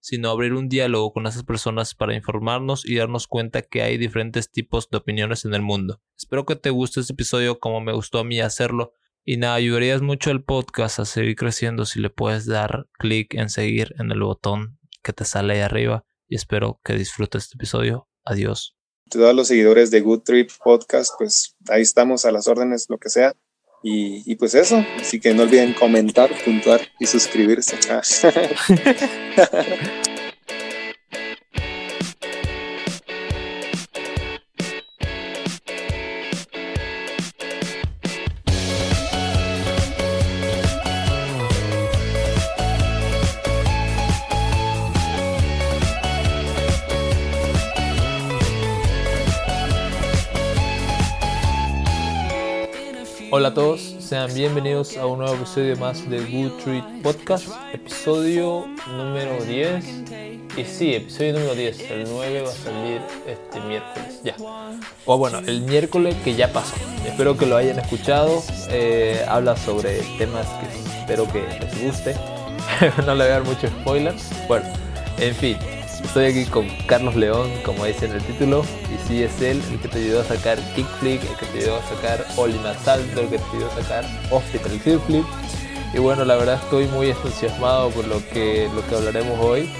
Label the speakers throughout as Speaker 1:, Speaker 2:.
Speaker 1: sino abrir un diálogo con esas personas para informarnos y darnos cuenta que hay diferentes tipos de opiniones en el mundo. Espero que te guste este episodio como me gustó a mí hacerlo. Y nada, ayudarías mucho al podcast a seguir creciendo si le puedes dar clic en seguir en el botón que te sale ahí arriba. Y espero que disfrutes este episodio. Adiós.
Speaker 2: Todos los seguidores de Good Trip Podcast, pues ahí estamos a las órdenes, lo que sea. Y, y pues eso, así que no olviden comentar, puntuar y suscribirse.
Speaker 1: a todos, sean bienvenidos a un nuevo episodio más de Good Treat Podcast, episodio número 10. Y sí, episodio número 10, el 9 va a salir este miércoles, ya. O bueno, el miércoles que ya pasó. Espero que lo hayan escuchado. Eh, habla sobre temas que espero que les guste. no le voy a dar mucho spoiler. Bueno, en fin, Estoy aquí con Carlos León, como dice en el título, y sí es él el que te ayudó a sacar Kickflip, el que te ayudó a sacar Oliver Salto, el que te ayudó a sacar Hospital Kickflip. Y bueno, la verdad estoy muy entusiasmado por lo que, lo que hablaremos hoy.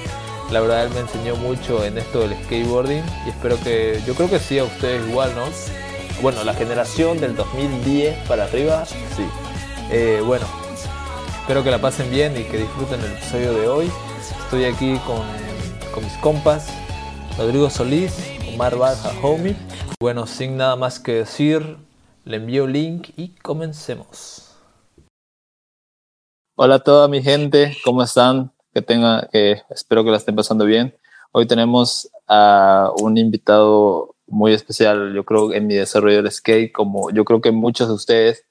Speaker 1: La verdad él me enseñó mucho en esto del skateboarding y espero que, yo creo que sí a ustedes igual, ¿no? Bueno, la generación del 2010 para arriba, sí. Eh, bueno, espero que la pasen bien y que disfruten el episodio de hoy. Estoy aquí con con mis compas, Rodrigo Solís, Omar Barja Homie. Bueno, sin nada más que decir, le envío link y comencemos.
Speaker 3: Hola a toda mi gente, ¿cómo están? Que tenga, que espero que la estén pasando bien. Hoy tenemos a un invitado muy especial, yo creo, en mi desarrollo del skate, como yo creo que muchos de ustedes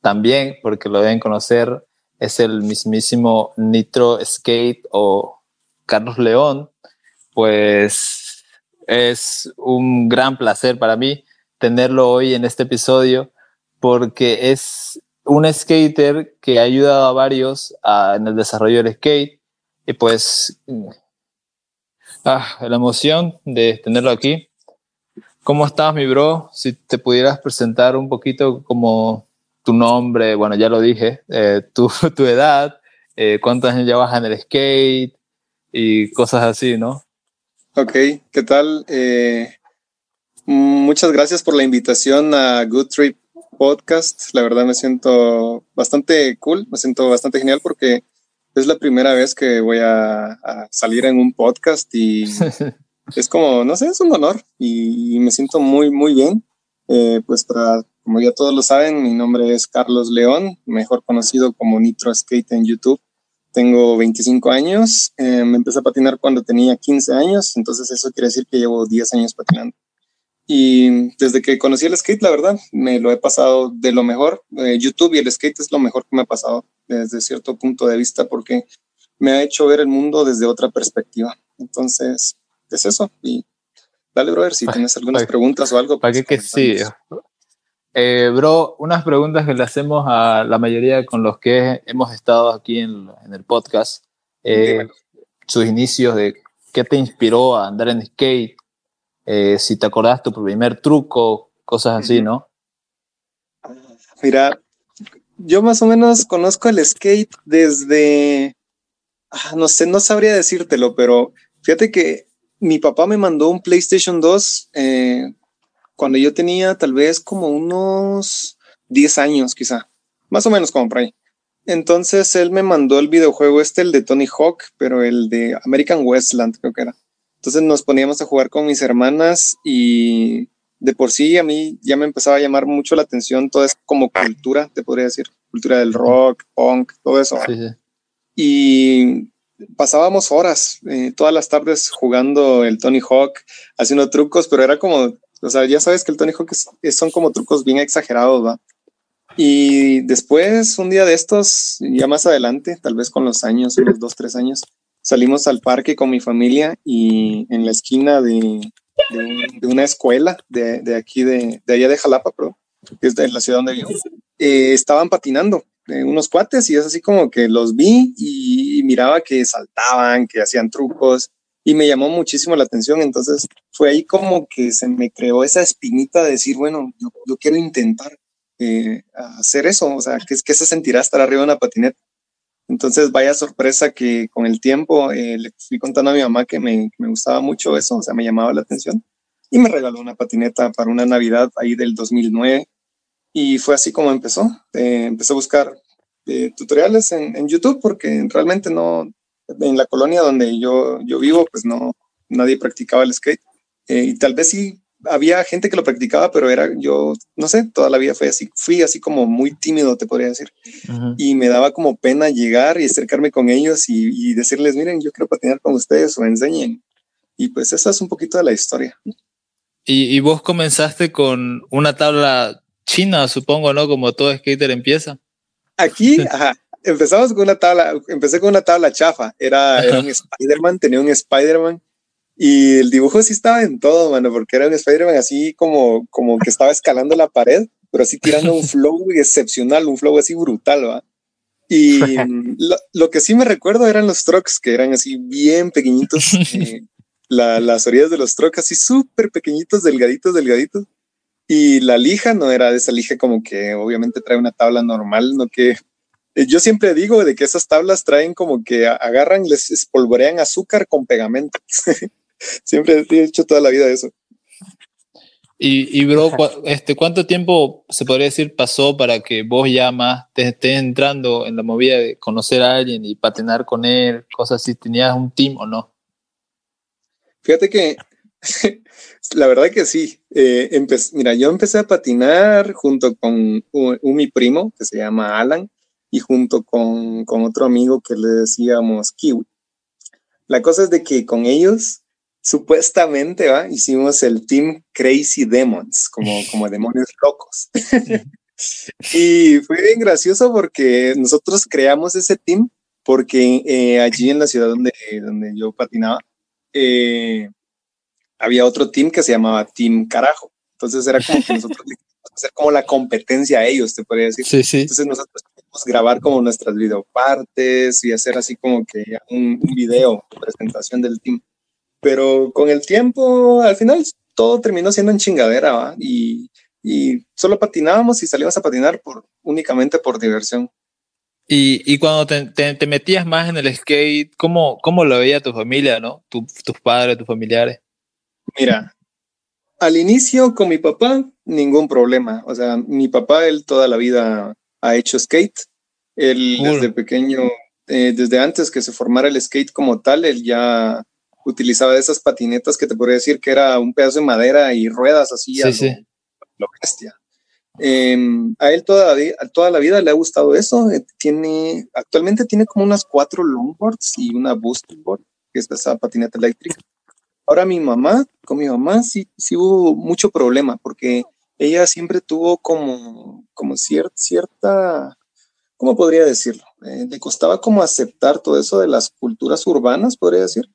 Speaker 3: también, porque lo deben conocer, es el mismísimo Nitro Skate o Carlos León, pues es un gran placer para mí tenerlo hoy en este episodio porque es un skater que ha ayudado a varios en el desarrollo del skate y pues ah, la emoción de tenerlo aquí. ¿Cómo estás, mi bro? Si te pudieras presentar un poquito como tu nombre, bueno, ya lo dije, eh, tu, tu, edad, eh, cuántos años llevas en el skate y cosas así, ¿no?
Speaker 2: Ok, ¿qué tal? Eh, muchas gracias por la invitación a Good Trip Podcast. La verdad me siento bastante cool, me siento bastante genial porque es la primera vez que voy a, salir en un podcast y es como, no sé, es un honor y, me siento muy, muy bien. Eh, pues para, como ya todos lo saben, mi nombre es Carlos León, mejor conocido como Nitro Skate en YouTube. Tengo 25 años, eh, me empecé a patinar cuando tenía 15 años, entonces eso quiere decir que llevo 10 años patinando. Y desde que conocí el skate, la verdad, me lo he pasado de lo mejor. Eh, YouTube y el skate es lo mejor que me ha pasado desde cierto punto de vista porque me ha hecho ver el mundo desde otra perspectiva. Entonces, es eso. Y dale, brother, si tienes algunas preguntas o algo.
Speaker 3: ¿Para qué pues, que sí? Eh, bro, unas preguntas que le hacemos a la mayoría con los que hemos estado aquí en, el podcast. Eh, sus inicios de qué te inspiró a andar en skate, eh, si te acordás tu primer truco, cosas así, ¿no?
Speaker 2: Mira, yo más o menos conozco el skate desde, ah, no sé, no sabría decírtelo, pero fíjate que mi papá me mandó un PlayStation 2 eh, cuando yo tenía tal vez como unos 10 años, quizá, más o menos como por ahí. Entonces él me mandó el videojuego este, el de Tony Hawk, pero el de American Westland, creo que era. Entonces nos poníamos a jugar con mis hermanas y de por sí a mí ya me empezaba a llamar mucho la atención toda esa como cultura, te podría decir, cultura del rock, punk, todo eso. Y pasábamos horas, eh, todas las tardes jugando el Tony Hawk, haciendo trucos, pero era como o sea, ya sabes que el Tony Hawk son como trucos bien exagerados, ¿va? Y después, un día de estos, ya más adelante, tal vez con los años, unos dos, tres años, salimos al parque con mi familia y en la esquina de, una escuela de, de aquí, de, de, allá de Jalapa, pero que es de la ciudad donde vivo, eh, estaban patinando eh, unos cuates y es así como que los vi y, miraba que saltaban, que hacían trucos y me llamó muchísimo la atención. Entonces fue ahí como que se me creó esa espinita de decir, bueno, yo, quiero intentar eh, hacer eso, o sea, ¿qué, ¿qué, se sentirá estar arriba de una patineta? Entonces, vaya sorpresa que con el tiempo eh, le fui contando a mi mamá que me, me, gustaba mucho eso, o sea, me llamaba la atención y me regaló una patineta para una Navidad ahí del 2009 y fue así como empezó. Eh, empecé a buscar eh, tutoriales en, YouTube porque realmente no, en la colonia donde yo, yo vivo, pues no, nadie practicaba el skate. Eh, y tal vez sí había gente que lo practicaba, pero era yo, no sé, toda la vida fue así, fui así como muy tímido, te podría decir. Uh -huh. Y me daba como pena llegar y acercarme con ellos y, y, decirles, miren, yo quiero patinar con ustedes o enseñen. Y pues esa es un poquito de la historia.
Speaker 1: Y, y vos comenzaste con una tabla china, supongo, ¿no? Como todo skater empieza.
Speaker 2: Aquí, ajá, empezamos con una tabla, empecé con una tabla chafa, era, era un Spider-Man, tenía un Spider-Man y el dibujo sí estaba en todo, mano, porque era un Spider-Man así como, como que estaba escalando la pared, pero así tirando un flow excepcional, un flow así brutal, ¿va? Y lo, lo, que sí me recuerdo eran los trucks, que eran así bien pequeñitos, eh, la, las orillas de los trucks así súper pequeñitos, delgaditos, delgaditos. Y la lija no era de esa lija como que obviamente trae una tabla normal, no que yo siempre digo de que esas tablas traen como que agarran, les espolvorean azúcar con pegamento. Siempre he hecho toda la vida eso.
Speaker 1: Y, y bro, cu este, ¿cuánto tiempo se podría decir pasó para que vos ya más te estés entrando en la movida de conocer a alguien y patinar con él, cosas así? ¿Tenías un team o no?
Speaker 2: Fíjate que la verdad que sí. Eh, mira, yo empecé a patinar junto con un, un, mi primo que se llama Alan y junto con, con otro amigo que le decíamos Kiwi. La cosa es de que con ellos supuestamente ¿va? hicimos el team Crazy Demons, como, como demonios locos. y fue bien gracioso porque nosotros creamos ese team porque eh, allí en la ciudad donde, donde yo patinaba eh, había otro team que se llamaba Team Carajo. Entonces era como que nosotros hacer como la competencia a ellos, te podría decir.
Speaker 1: Sí, sí.
Speaker 2: Entonces nosotros grabar como nuestras videopartes y hacer así como que un, un video, presentación del team pero con el tiempo, al final, todo terminó siendo en chingadera, ¿va? Y, y solo patinábamos y salíamos a patinar por, únicamente por diversión.
Speaker 1: Y, y cuando te, te, te, metías más en el skate, ¿cómo, cómo lo veía tu familia, no? Tu, tus padres, tus familiares.
Speaker 2: Mira, al inicio con mi papá, ningún problema. O sea, mi papá, él toda la vida ha hecho skate. Él cool. desde pequeño, eh, desde antes que se formara el skate como tal, él ya utilizaba esas patinetas que te podría decir que era un pedazo de madera y ruedas así
Speaker 1: sí,
Speaker 2: a lo,
Speaker 1: sí.
Speaker 2: lo bestia. Eh, a él toda, toda la vida le ha gustado eso. Eh, tiene, actualmente tiene como unas cuatro longboards y una boosting board, que es esa patineta eléctrica. Ahora mi mamá, con mi mamá sí, sí hubo mucho problema porque ella siempre tuvo como, como cier, cierta, ¿cómo podría decirlo? Eh, le costaba como aceptar todo eso de las culturas urbanas, podría decir.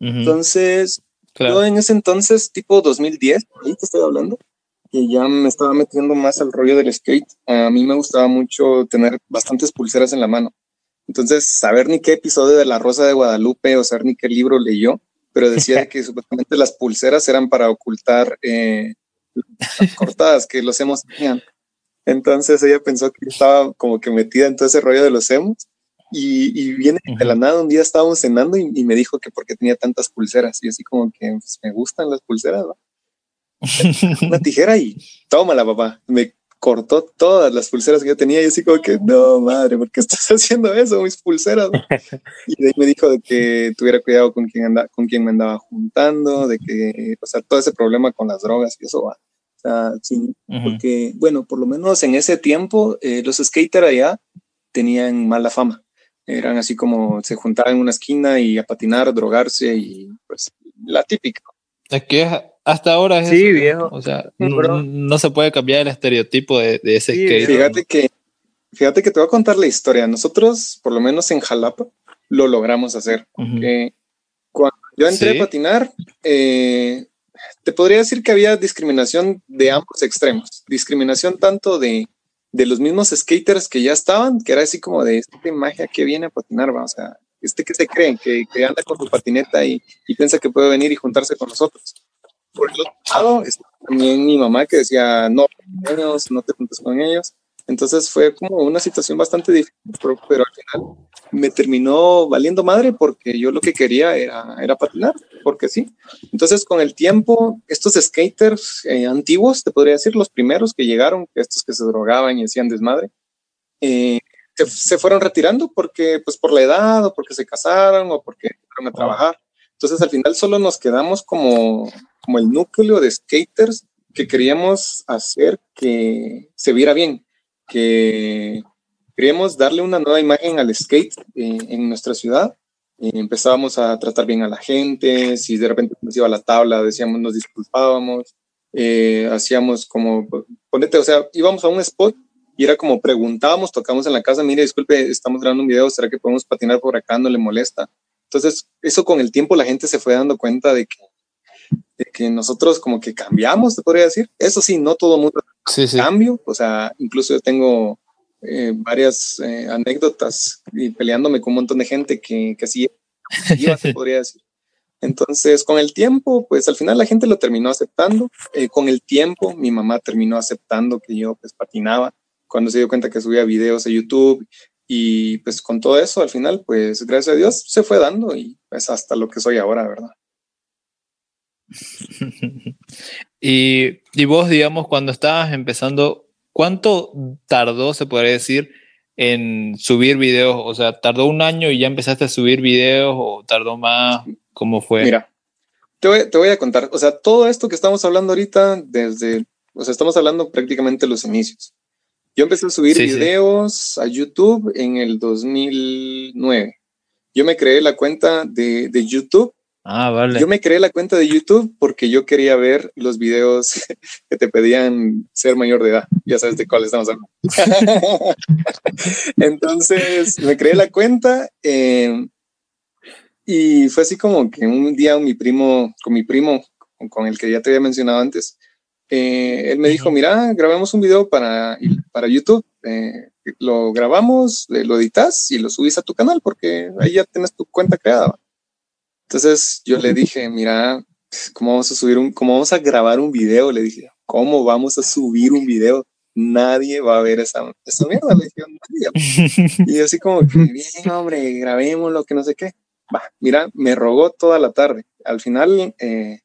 Speaker 2: Uh -huh. Entonces, claro. yo en ese entonces, tipo 2010, ahí te estoy hablando, que ya me estaba metiendo más al rollo del skate. A mí me gustaba mucho tener bastantes pulseras en la mano. Entonces, saber ni qué episodio de La Rosa de Guadalupe o saber ni qué libro leyó, pero decía que supuestamente las pulseras eran para ocultar eh, las cortadas que los hemos tenían. Entonces ella pensó que estaba como que metida en todo ese rollo de los hemos y, y viene de la nada, un día estábamos cenando y, y, me dijo que porque tenía tantas pulseras y así como que pues, me gustan las pulseras, ¿no? Una tijera y tómala, papá. Me cortó todas las pulseras que yo tenía y así como que, no, madre, ¿por qué estás haciendo eso, mis pulseras? ¿no? Y de ahí me dijo de que tuviera cuidado con quién, anda, con quién me andaba juntando, de que, o sea, todo ese problema con las drogas y eso va. Sea, sí, uh -huh. porque, bueno, por lo menos en ese tiempo, eh, los skaters allá tenían mala fama eran así como se juntaban en una esquina y a patinar, drogarse y pues la típica.
Speaker 1: Es que hasta ahora es
Speaker 4: Sí,
Speaker 1: eso,
Speaker 4: viejo.
Speaker 1: O sea,
Speaker 4: Sí,
Speaker 1: n-
Speaker 4: bro.
Speaker 1: no se puede cambiar el estereotipo de, de ese
Speaker 4: Sí,
Speaker 1: skate.
Speaker 2: Fíjate que, fíjate que te voy a contar la historia. Nosotros, por lo menos en Jalapa, lo logramos hacer.
Speaker 1: Ujú.
Speaker 2: que cuando yo entré
Speaker 1: Sí.
Speaker 2: a patinar, eh, te podría decir que había discriminación de ambos extremos. Discriminación tanto de, de los mismos skaters que ya estaban, que era así como de este magia que viene a patinar, va, o sea, este que se cree, que, que anda con su patineta y, y piensa que puede venir y juntarse con nosotros. Por el otro lado, está también mi mamá que decía, no, no te juntes con ellos. Entonces fue como una situación bastante difícil, pero, pero al final me terminó valiendo madre porque yo lo que quería era, era patinar, porque sí. Entonces con el tiempo, estos skaters eh, antiguos, te podría decir, los primeros que llegaron, estos que se drogaban y hacían desmadre, eh, se, se fueron retirando porque, pues por la edad o porque se casaron o porque fueron a trabajar. Entonces al final solo nos quedamos como, como el núcleo de skaters que queríamos hacer que se viera bien, que queríamos darle una nueva imagen al skate eh, en nuestra ciudad. Eh, empezábamos a tratar bien a la gente, si de repente nos iba a la tabla, decíamos, nos disculpábamos, eh, hacíamos como, ponete, o sea, íbamos a un spot y era como preguntábamos, tocamos en la casa, mire, disculpe, estamos grabando un video, ¿será que podemos patinar por acá? No le molesta. Entonces, eso con el tiempo la gente se fue dando cuenta de que, de que nosotros como que cambiamos, te podría decir. Eso sí, no todo el mundo
Speaker 1: Sí, sí.
Speaker 2: cambio, o sea, incluso yo tengo eh, varias eh, anécdotas y peleándome con un montón de gente que, que así iba, se podría decir. Entonces, con el tiempo, pues al final la gente lo terminó aceptando. Eh, con el tiempo, mi mamá terminó aceptando que yo pues patinaba cuando se dio cuenta que subía videos a YouTube y pues con todo eso, al final, pues gracias a Dios se fue dando y pues hasta lo que soy ahora, ¿verdad?
Speaker 1: y, y vos, digamos, cuando estabas empezando, ¿cuánto tardó, se podría decir, en subir videos? O sea, ¿tardó un año y ya empezaste a subir videos o tardó más? ¿Cómo fue?
Speaker 2: Mira, te voy, te voy a contar, o sea, todo esto que estamos hablando ahorita, desde, o sea, estamos hablando prácticamente los inicios. Yo empecé a subir
Speaker 1: Sí, sí.
Speaker 2: videos a YouTube en el 2009. Yo me creé la cuenta de, de YouTube.
Speaker 1: Ah, vale.
Speaker 2: Yo me creé la cuenta de YouTube porque yo quería ver los videos que te pedían ser mayor de edad. Ya sabes de cuál estamos hablando. Entonces me creé la cuenta eh, y fue así como que un día mi primo, con mi primo, con el que ya te había mencionado antes, eh, él me dijo, mira, grabemos un video para, para YouTube. Eh, lo grabamos, lo editas y lo subís a tu canal porque ahí ya tienes tu cuenta creada. Entonces yo le dije, mira, ¿cómo vamos a subir un, cómo vamos a grabar un video? Le dije, ¿cómo vamos a subir un video? Nadie va a ver esa, esa mierda. Le dije, nadie. Y así como que, bien, hombre, grabémoslo, que no sé qué. Va, mira, me rogó toda la tarde. Al final eh,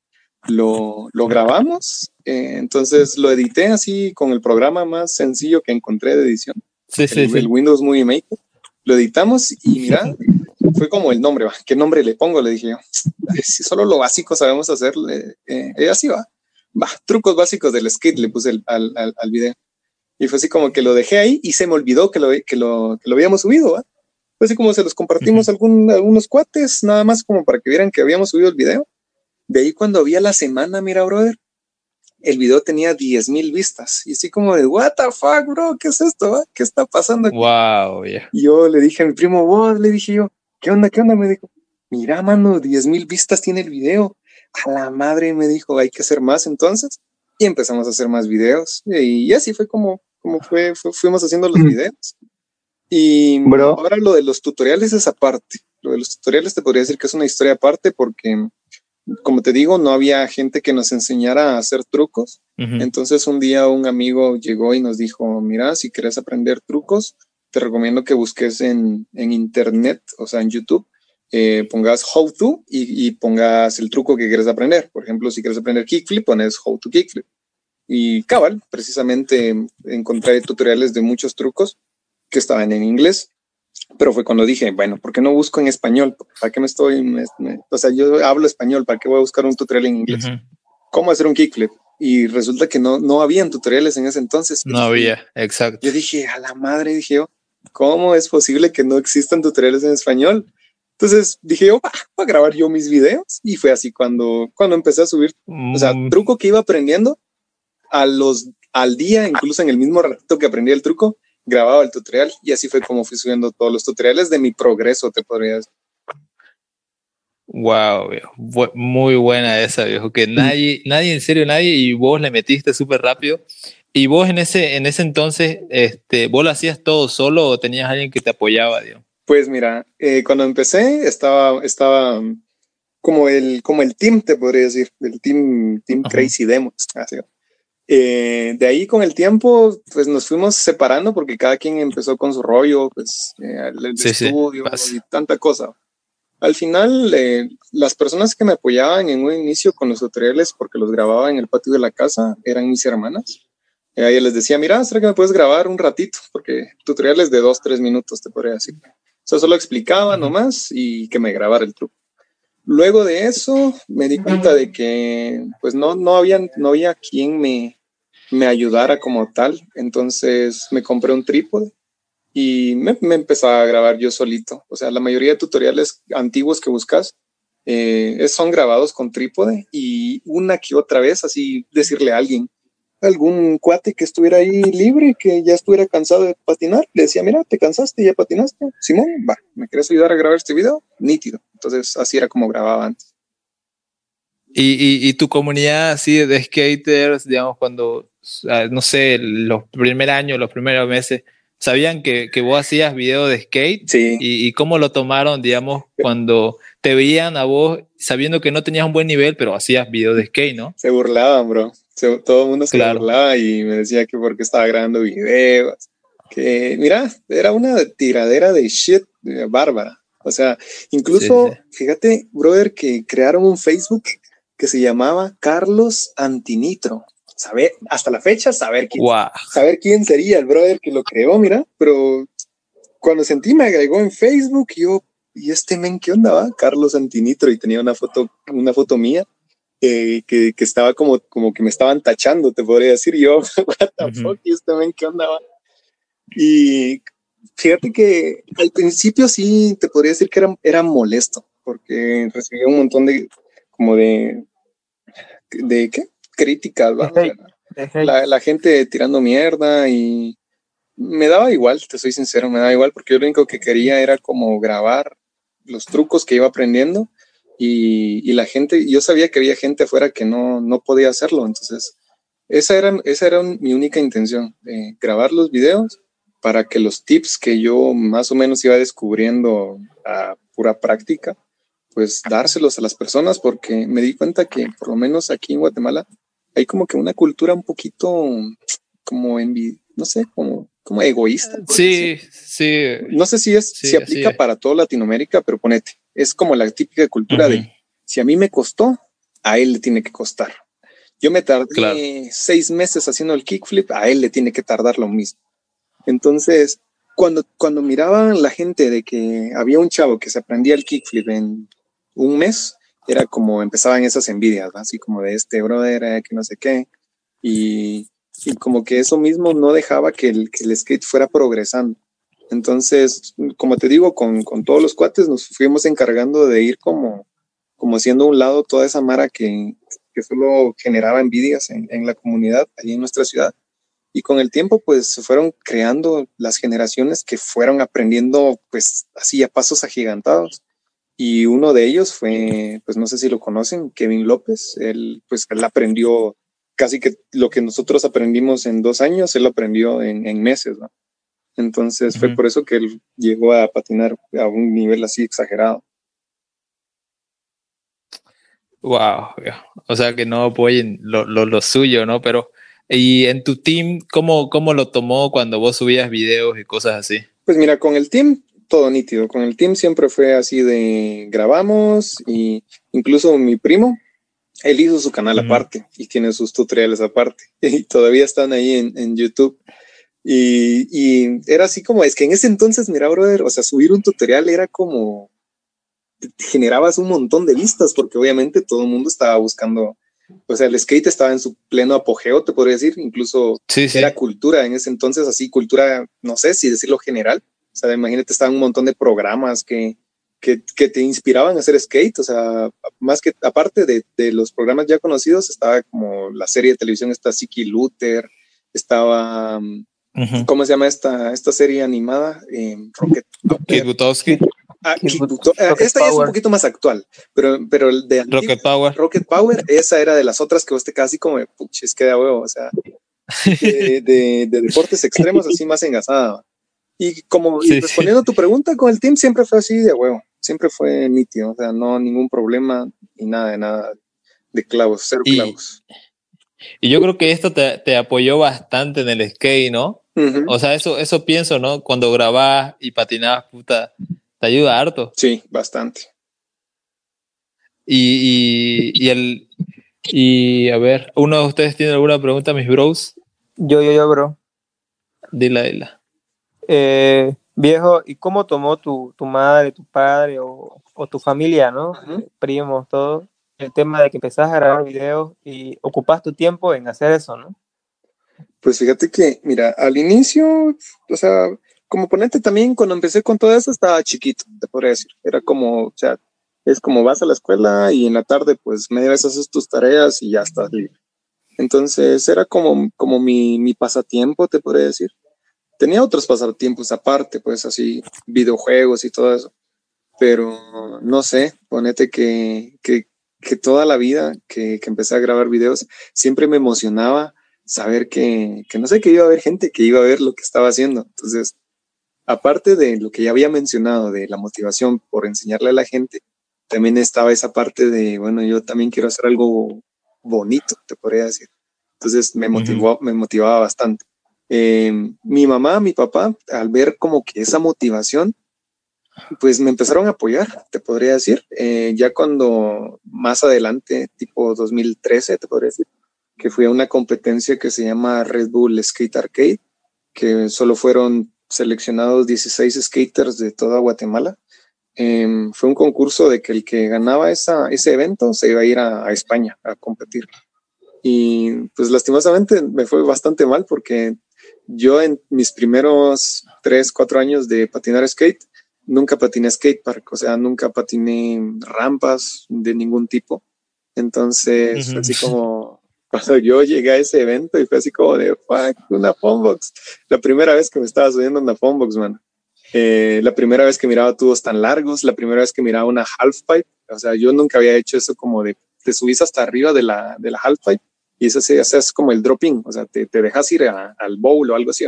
Speaker 2: lo, lo grabamos, eh, entonces lo edité así con el programa más sencillo que encontré de edición,
Speaker 1: sí, sí,
Speaker 2: el,
Speaker 1: sí.
Speaker 2: el Windows Movie Maker. Lo editamos y mira, fue como el nombre, va. ¿Qué nombre le pongo? Le dije yo. "Ay, Si solo lo básico sabemos hacer, eh, eh, así va. Va, trucos básicos del skate le puse el- al, al, al video. Y fue así como que lo dejé ahí y se me olvidó que lo, que lo, que lo habíamos subido, ¿va? Fue así como se los compartimos a algún, a algunos cuates, nada más como para que vieran que habíamos subido el video. De ahí cuando había la semana, mira, brother, el video tenía 10 mil vistas. Y así como de, what the fuck, bro, ¿qué es esto? va? ¿Qué está pasando aquí?
Speaker 1: Wow, ya.
Speaker 2: Y yo le dije a mi primo, vos, le dije yo, ¿qué onda? ¿Qué onda? Me dijo, mira, mano, 10 mil vistas tiene el video. A la madre me dijo, hay que hacer más entonces. Y empezamos a hacer más videos. Y así fue como, como fue, fue- fuimos haciendo los
Speaker 4: Mm.
Speaker 2: videos. Y
Speaker 4: Bro.
Speaker 2: ahora lo de los tutoriales es aparte. Lo de los tutoriales te podría decir que es una historia aparte porque, como te digo, no había gente que nos enseñara a hacer trucos. Entonces un día un amigo llegó y nos dijo, mira, si quieres aprender trucos, te recomiendo que busques en, en internet, o sea, en YouTube, eh, pongas how to y, y pongas el truco que quieres aprender. Por ejemplo, si quieres aprender kickflip, pones how to kickflip. Y cabal, precisamente encontré tutoriales de muchos trucos que estaban en inglés. Pero fue cuando dije, bueno, ¿por qué no busco en español? ¿Para qué me estoy? me- me- o sea, yo hablo español, ¿para qué voy a buscar un tutorial en inglés? Cómo hacer un kickflip. Y resulta que no, no habían tutoriales en ese entonces.
Speaker 1: No había, exacto.
Speaker 2: Yo dije, a la madre, dije yo, ¿cómo es posible que no existan tutoriales en español? Entonces dije yo, voy a grabar yo mis videos y fue así cuando, cuando empecé a subir, o sea,
Speaker 1: Mm,
Speaker 2: truco que iba aprendiendo a los, al día, incluso en el mismo ratito que aprendí el truco, grababa el tutorial y así fue como fui subiendo todos los tutoriales de mi progreso, te podría decir.
Speaker 1: Wow, viejo. Muy buena esa, viejo. Que nadie, nadie, en serio, nadie, y vos le metiste súper rápido. Y vos en ese, en ese entonces, este, ¿vos lo hacías todo solo o tenías alguien que te apoyaba, digamos?
Speaker 2: Pues mira, eh, cuando empecé estaba, estaba um, como el, como el team, te podría decir, el team, team
Speaker 1: Ajá.
Speaker 2: Crazy Demos. así. Eh, de ahí con el tiempo, pues nos fuimos separando porque cada quien empezó con su rollo, pues eh, el,
Speaker 1: Sí, sí,
Speaker 2: estudio
Speaker 1: pasa.
Speaker 2: y tanta cosa. Al final, eh, las personas que me apoyaban en un inicio con los tutoriales, porque los grababa en el patio de la casa, eran mis hermanas. Eh, a ellas les decía, mira, ¿será que me puedes grabar un ratito? Porque tutoriales de dos, tres minutos, te podría decir. O sea, solo explicaba nomás y que me grabara el truco. Luego de eso me di cuenta de que pues no, no, había, no había quien me, me ayudara como tal. Entonces me compré un trípode y me, me empezaba a grabar yo solito. O sea, la mayoría de tutoriales antiguos que buscas eh, son grabados con trípode y una que otra vez así decirle a alguien, algún cuate que estuviera ahí libre, que ya estuviera cansado de patinar, le decía, mira, te cansaste, ya patinaste, Simón, va, ¿me quieres ayudar a grabar este video? Nítido. Entonces así era como grababa antes.
Speaker 1: Y, y, y tu comunidad así de skaters, digamos, cuando, ah, no sé, los primer años, los primeros meses, ¿sabían que, que vos hacías video de skate?
Speaker 2: Sí.
Speaker 1: ¿Y, y cómo lo tomaron, digamos, cuando te veían a vos sabiendo que no tenías un buen nivel, pero hacías video de skate, ¿no?
Speaker 2: Se burlaban, bro. Se- todo el mundo se
Speaker 1: Claro.
Speaker 2: burlaba y me decía que porque estaba grabando videos. Que, mira, era una tiradera de shit eh, bárbara. O sea, incluso,
Speaker 1: Sí,
Speaker 2: fíjate, brother, que crearon un Facebook que se llamaba Carlos Antinitro. Saber, hasta la fecha, saber quién, saber quién sería el brother que lo creó, mira, pero cuando sentí me agregó en Facebook y yo, ¿y este men qué onda va? Carlos Antinitro y tenía una foto, una foto mía eh, que, que estaba como, como que me estaban tachando, te podría decir yo, what the ¿y este men qué onda va? Y fíjate que al principio sí te podría decir que era, era molesto, porque recibía un montón de, como de, de ¿qué? Críticas, la, la gente tirando mierda y me daba igual, te soy sincero, me daba igual porque yo lo único que quería era como grabar los trucos que iba aprendiendo y, y la gente, yo sabía que había gente afuera que no, no podía hacerlo, entonces esa era, esa era mi única intención, eh, grabar los videos para que los tips que yo más o menos iba descubriendo a pura práctica, pues dárselos a las personas porque me di cuenta que por lo menos aquí en Guatemala hay como que una cultura un poquito como envi no sé, como, como egoísta.
Speaker 1: Sí, sí.
Speaker 2: No sé si es,
Speaker 1: Sí,
Speaker 2: si aplica
Speaker 1: es.
Speaker 2: para toda Latinoamérica, pero ponete, es como la típica cultura de si a mí me costó, a él le tiene que costar. Yo me tardé
Speaker 1: Claro.
Speaker 2: seis meses haciendo el kickflip, a él le tiene que tardar lo mismo. Entonces, cuando, cuando miraban la gente de que había un chavo que se aprendía el kickflip en un mes, era como empezaban esas envidias, así como de este brother, eh, que no sé qué. Y, y como que eso mismo no dejaba que el, que el skate fuera progresando. Entonces, como te digo, con, con todos los cuates nos fuimos encargando de ir como, como haciendo a un lado toda esa mara que, que solo generaba envidias en, en la comunidad, allí en nuestra ciudad. Y con el tiempo, pues se fueron creando las generaciones que fueron aprendiendo, pues así a pasos agigantados. Y uno de ellos fue, pues no sé si lo conocen, Kevin López. Él, pues él aprendió casi que lo que nosotros aprendimos en dos años, él lo aprendió en, en meses, ¿no? Entonces fue
Speaker 1: Ujú.
Speaker 2: por eso que él llegó a patinar a un nivel así exagerado.
Speaker 1: Wow. O sea que no apoyen lo, lo, lo suyo, ¿no? Pero, y en tu team, ¿cómo, ¿cómo lo tomó cuando vos subías videos y cosas así?
Speaker 2: Pues mira, con el team todo nítido. Con el team siempre fue así de grabamos y incluso mi primo, él hizo su canal aparte y tiene sus tutoriales aparte y todavía están ahí en, en YouTube. Y, y era así como, es que en ese entonces, mira, brother, o sea, subir un tutorial era como, generabas un montón de vistas porque obviamente todo el mundo estaba buscando, o sea, el skate estaba en su pleno apogeo, te podría decir, incluso
Speaker 1: Sí, sí.
Speaker 2: era cultura en ese entonces, así cultura, no sé si decirlo general. O sea, imagínate, estaban un montón de programas que, que, que, te inspiraban a hacer skate, o sea, más que aparte de, de, los programas ya conocidos, estaba como la serie de televisión, esta Siki Luther, estaba, uh -huh. ¿cómo se llama esta, esta serie animada? Eh, Rocket.
Speaker 1: Kid Butowski.
Speaker 2: Ah, Buto esta ya es un poquito más actual, pero, pero el de
Speaker 1: Rocket antiguo, Power.
Speaker 2: Rocket Power, esa era de las otras que vos te casi como, puches, queda huevo, o sea, de, de, de deportes extremos así más engasada. Y como sí, y respondiendo sí. a tu pregunta, con el team siempre fue así de huevo, siempre fue nítido, o sea, no ningún problema y nada de nada de clavos, cero
Speaker 1: y,
Speaker 2: clavos.
Speaker 1: Y yo creo que esto te, te apoyó bastante en el skate, ¿no? Uh -huh. O sea, eso, eso pienso, ¿no? Cuando grabás y patinabas, puta, te ayuda harto.
Speaker 2: Sí, bastante.
Speaker 1: Y, y, y, el y a ver, ¿uno de ustedes tiene alguna pregunta, mis bros?
Speaker 5: Yo, yo, yo, bro.
Speaker 1: Dila, dila.
Speaker 5: Eh, viejo, ¿y cómo tomó tu, tu madre, tu padre o, o tu familia, ¿no? Uh -huh. Primos, todo, el tema de que empezás a grabar videos y ocupás tu tiempo en hacer eso, ¿no?
Speaker 2: Pues fíjate que, mira, al inicio, o sea, como ponente también, cuando empecé con todo eso, estaba chiquito, te podría decir. Era como, o sea, es como vas a la escuela y en la tarde, pues media vez haces tus tareas y ya estás libre. Entonces era como, como mi, mi pasatiempo, te podría decir. Tenía otros pasatiempos aparte, pues así, videojuegos y todo eso. Pero no sé, ponete que, que, que toda la vida que, que, empecé a grabar videos, siempre me emocionaba saber que, que no sé, que iba a haber gente que iba a ver lo que estaba haciendo. Entonces, aparte de lo que ya había mencionado, de la motivación por enseñarle a la gente, también estaba esa parte de, bueno, yo también quiero hacer algo bonito, te podría decir. Entonces me motivó, uh -huh. me motivaba bastante. Eh, mi mamá, mi papá, al ver como que esa motivación, pues me empezaron a apoyar, te podría decir. Eh, ya cuando más adelante, tipo 2013, te podría decir, que fui a una competencia que se llama Red Bull Skate Arcade, que solo fueron seleccionados 16 skaters de toda Guatemala. Eh, fue un concurso de que el que ganaba esa, ese evento se iba a ir a, a, España a competir. Y pues lastimosamente me fue bastante mal porque yo en mis primeros 3, 4 años de patinar skate, nunca patiné skatepark, o sea, nunca patiné rampas de ningún tipo. Entonces, uh -huh. así como cuando yo llegué a ese evento y fue así como de, fuck, una phonebox. La primera vez que me estaba subiendo una phonebox, man. Eh, la primera vez que miraba tubos tan largos, la primera vez que miraba una half pipe, o sea, yo nunca había hecho eso como de te subís hasta arriba de la, de la half pipe y eso se hace como el dropping, o sea, te, te dejas ir a, al bowl o algo así.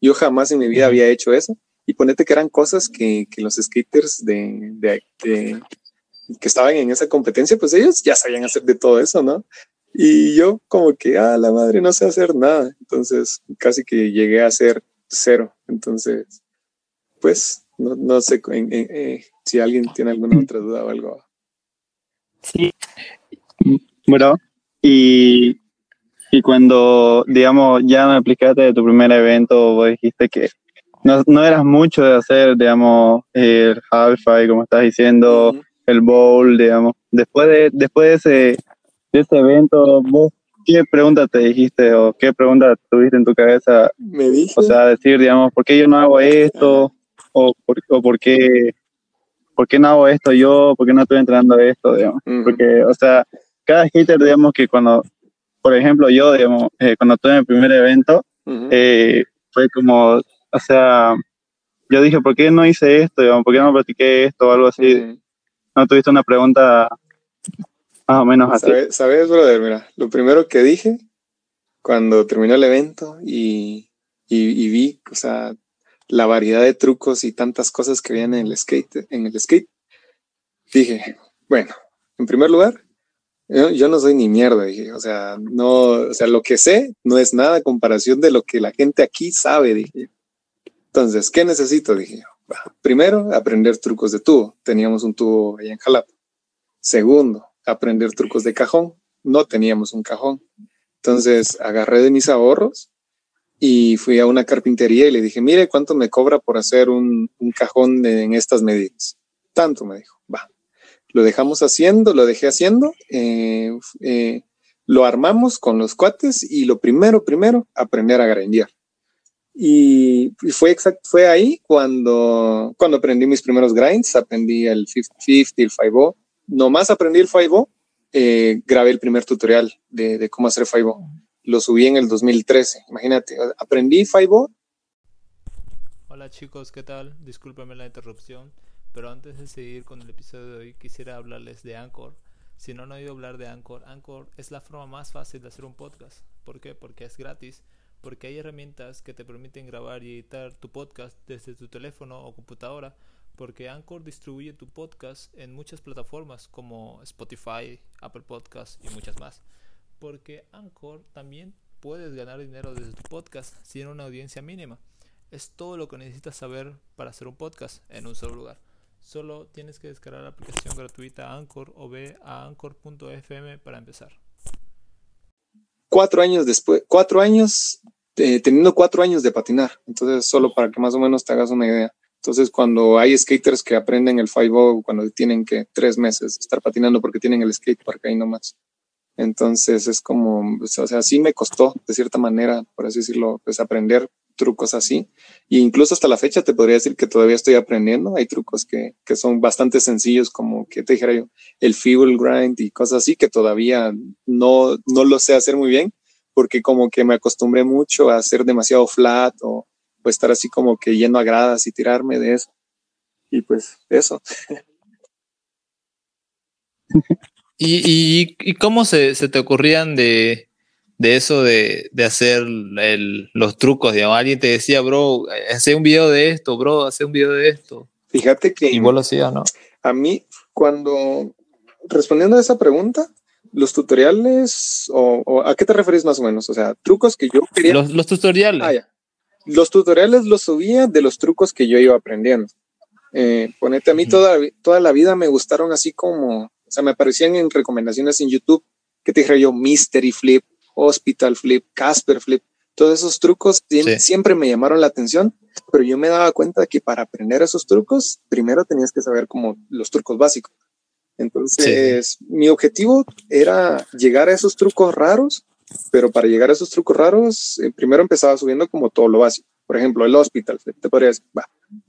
Speaker 2: Yo jamás en mi vida había hecho eso y ponete que eran cosas que, que los skaters de, de, de, que estaban en esa competencia, pues ellos ya sabían hacer de todo eso, ¿no? Y yo como que, ah, la madre, no sé hacer nada. Entonces, casi que llegué a hacer cero. Entonces, pues, no, no sé en, en, eh, si alguien tiene alguna otra duda o algo.
Speaker 6: Sí. Bueno, y, y cuando, digamos, ya me explicaste de tu primer evento, vos dijiste que no, no eras mucho de hacer, digamos, el half-five, como estás diciendo, uh -huh. el bowl, digamos. Después de, después de ese de este evento, vos qué pregunta te dijiste o qué pregunta tuviste en tu cabeza?
Speaker 2: Me dije.
Speaker 6: O sea, decir, digamos, ¿por qué yo no hago esto? O, por, o por qué, ¿por qué no hago esto yo? ¿Por qué no estoy entrenando esto? Digamos? Uh -huh. Porque, o sea, cada skater, digamos, que cuando, por ejemplo, yo, digamos, eh, cuando tuve mi primer evento, uh -huh. eh, fue como, o sea, yo dije, ¿por qué no hice esto? Digamos, ¿Por qué no practiqué esto o algo así? Uh -huh. ¿No tuviste una pregunta más o menos así.
Speaker 2: ¿Sabes, ¿Sabes, brother? Mira, lo primero que dije cuando terminó el evento y, vi, o sea, la variedad de trucos y tantas cosas que habían en el skate, en el skate, dije, bueno, en primer lugar, yo, no soy ni mierda, dije, o sea, no, o sea, lo que sé no es nada a comparación de lo que la gente aquí sabe, dije. Entonces, ¿qué necesito? Dije, primero, aprender trucos de tubo. Teníamos un tubo ahí en Jalapa. Segundo, aprender trucos de cajón. No teníamos un cajón. Entonces agarré de mis ahorros y fui a una carpintería y le dije, mire, ¿cuánto me cobra por hacer un, cajón en estas medidas? Tanto, me dijo, va. Lo dejamos haciendo, lo dejé haciendo, eh, eh, lo armamos con los cuates y lo primero, primero, aprender a grindear. Y, fue, exact, fue ahí cuando, cuando aprendí mis primeros grinds, aprendí el 50-50, el 5 Nomás aprendí el 5 eh, grabé el primer tutorial de, de cómo hacer 5 Lo subí en el 2013, imagínate. Aprendí 5
Speaker 4: Hola chicos, ¿qué tal? Discúlpenme la interrupción, pero antes de seguir con el episodio de hoy quisiera hablarles de Anchor. Si no han oído hablar de Anchor, Anchor es la forma más fácil de hacer un podcast. ¿Por qué? Porque es gratis porque hay herramientas que te permiten grabar y editar tu podcast desde tu teléfono o computadora, porque Anchor distribuye tu podcast en muchas plataformas como Spotify, Apple Podcasts y muchas más. Porque Anchor también puedes ganar dinero desde tu podcast sin una audiencia mínima. Es todo lo que necesitas saber para hacer un podcast en un solo lugar. Solo tienes que descargar la aplicación gratuita Anchor o ve a anchor.fm para empezar
Speaker 2: cuatro años después, cuatro años, eh, teniendo cuatro años de patinar. Entonces, solo para que más o menos te hagas una idea. Entonces, cuando hay skaters que aprenden el 5 cuando tienen que tres meses estar patinando porque tienen el skatepark ahí nomás. Entonces, es como, o sea, sí me costó, de cierta manera, por así decirlo, pues aprender trucos así. Y incluso hasta la fecha te podría decir que todavía estoy aprendiendo. Hay trucos que, que son bastante sencillos, como que te dijera yo, el fuel grind y cosas así, que todavía no, no lo sé hacer muy bien, porque como que me acostumbré mucho a hacer demasiado flat o, o estar así como que yendo a gradas y tirarme de eso. Y pues eso.
Speaker 1: ¿Y, y, y cómo se, se te ocurrían de, de eso de, de hacer el, los trucos, digamos, alguien te decía, bro, hace un video de esto, bro, hace un video de esto.
Speaker 2: Fíjate que...
Speaker 1: Y vos lo hacías, ¿no?
Speaker 2: A mí, cuando, respondiendo a esa pregunta, los tutoriales, o, a qué te referís más o menos? O sea, trucos que yo quería...
Speaker 1: Los, los tutoriales.
Speaker 2: Ah, ya. Los tutoriales los subía de los trucos que yo iba aprendiendo. Eh, ponete a mí toda, toda la vida me gustaron así como, o sea, me aparecían en recomendaciones en YouTube que te dije yo, Mystery Flip, Hospital Flip, Casper Flip, todos esos trucos siempre me llamaron la atención, pero yo me daba cuenta que para aprender esos trucos, primero tenías que saber como los trucos básicos. Entonces, mi objetivo era llegar a esos trucos raros, pero para llegar a esos trucos raros, eh, primero empezaba subiendo como todo lo básico. Por ejemplo, el hospital flip, te podría decir,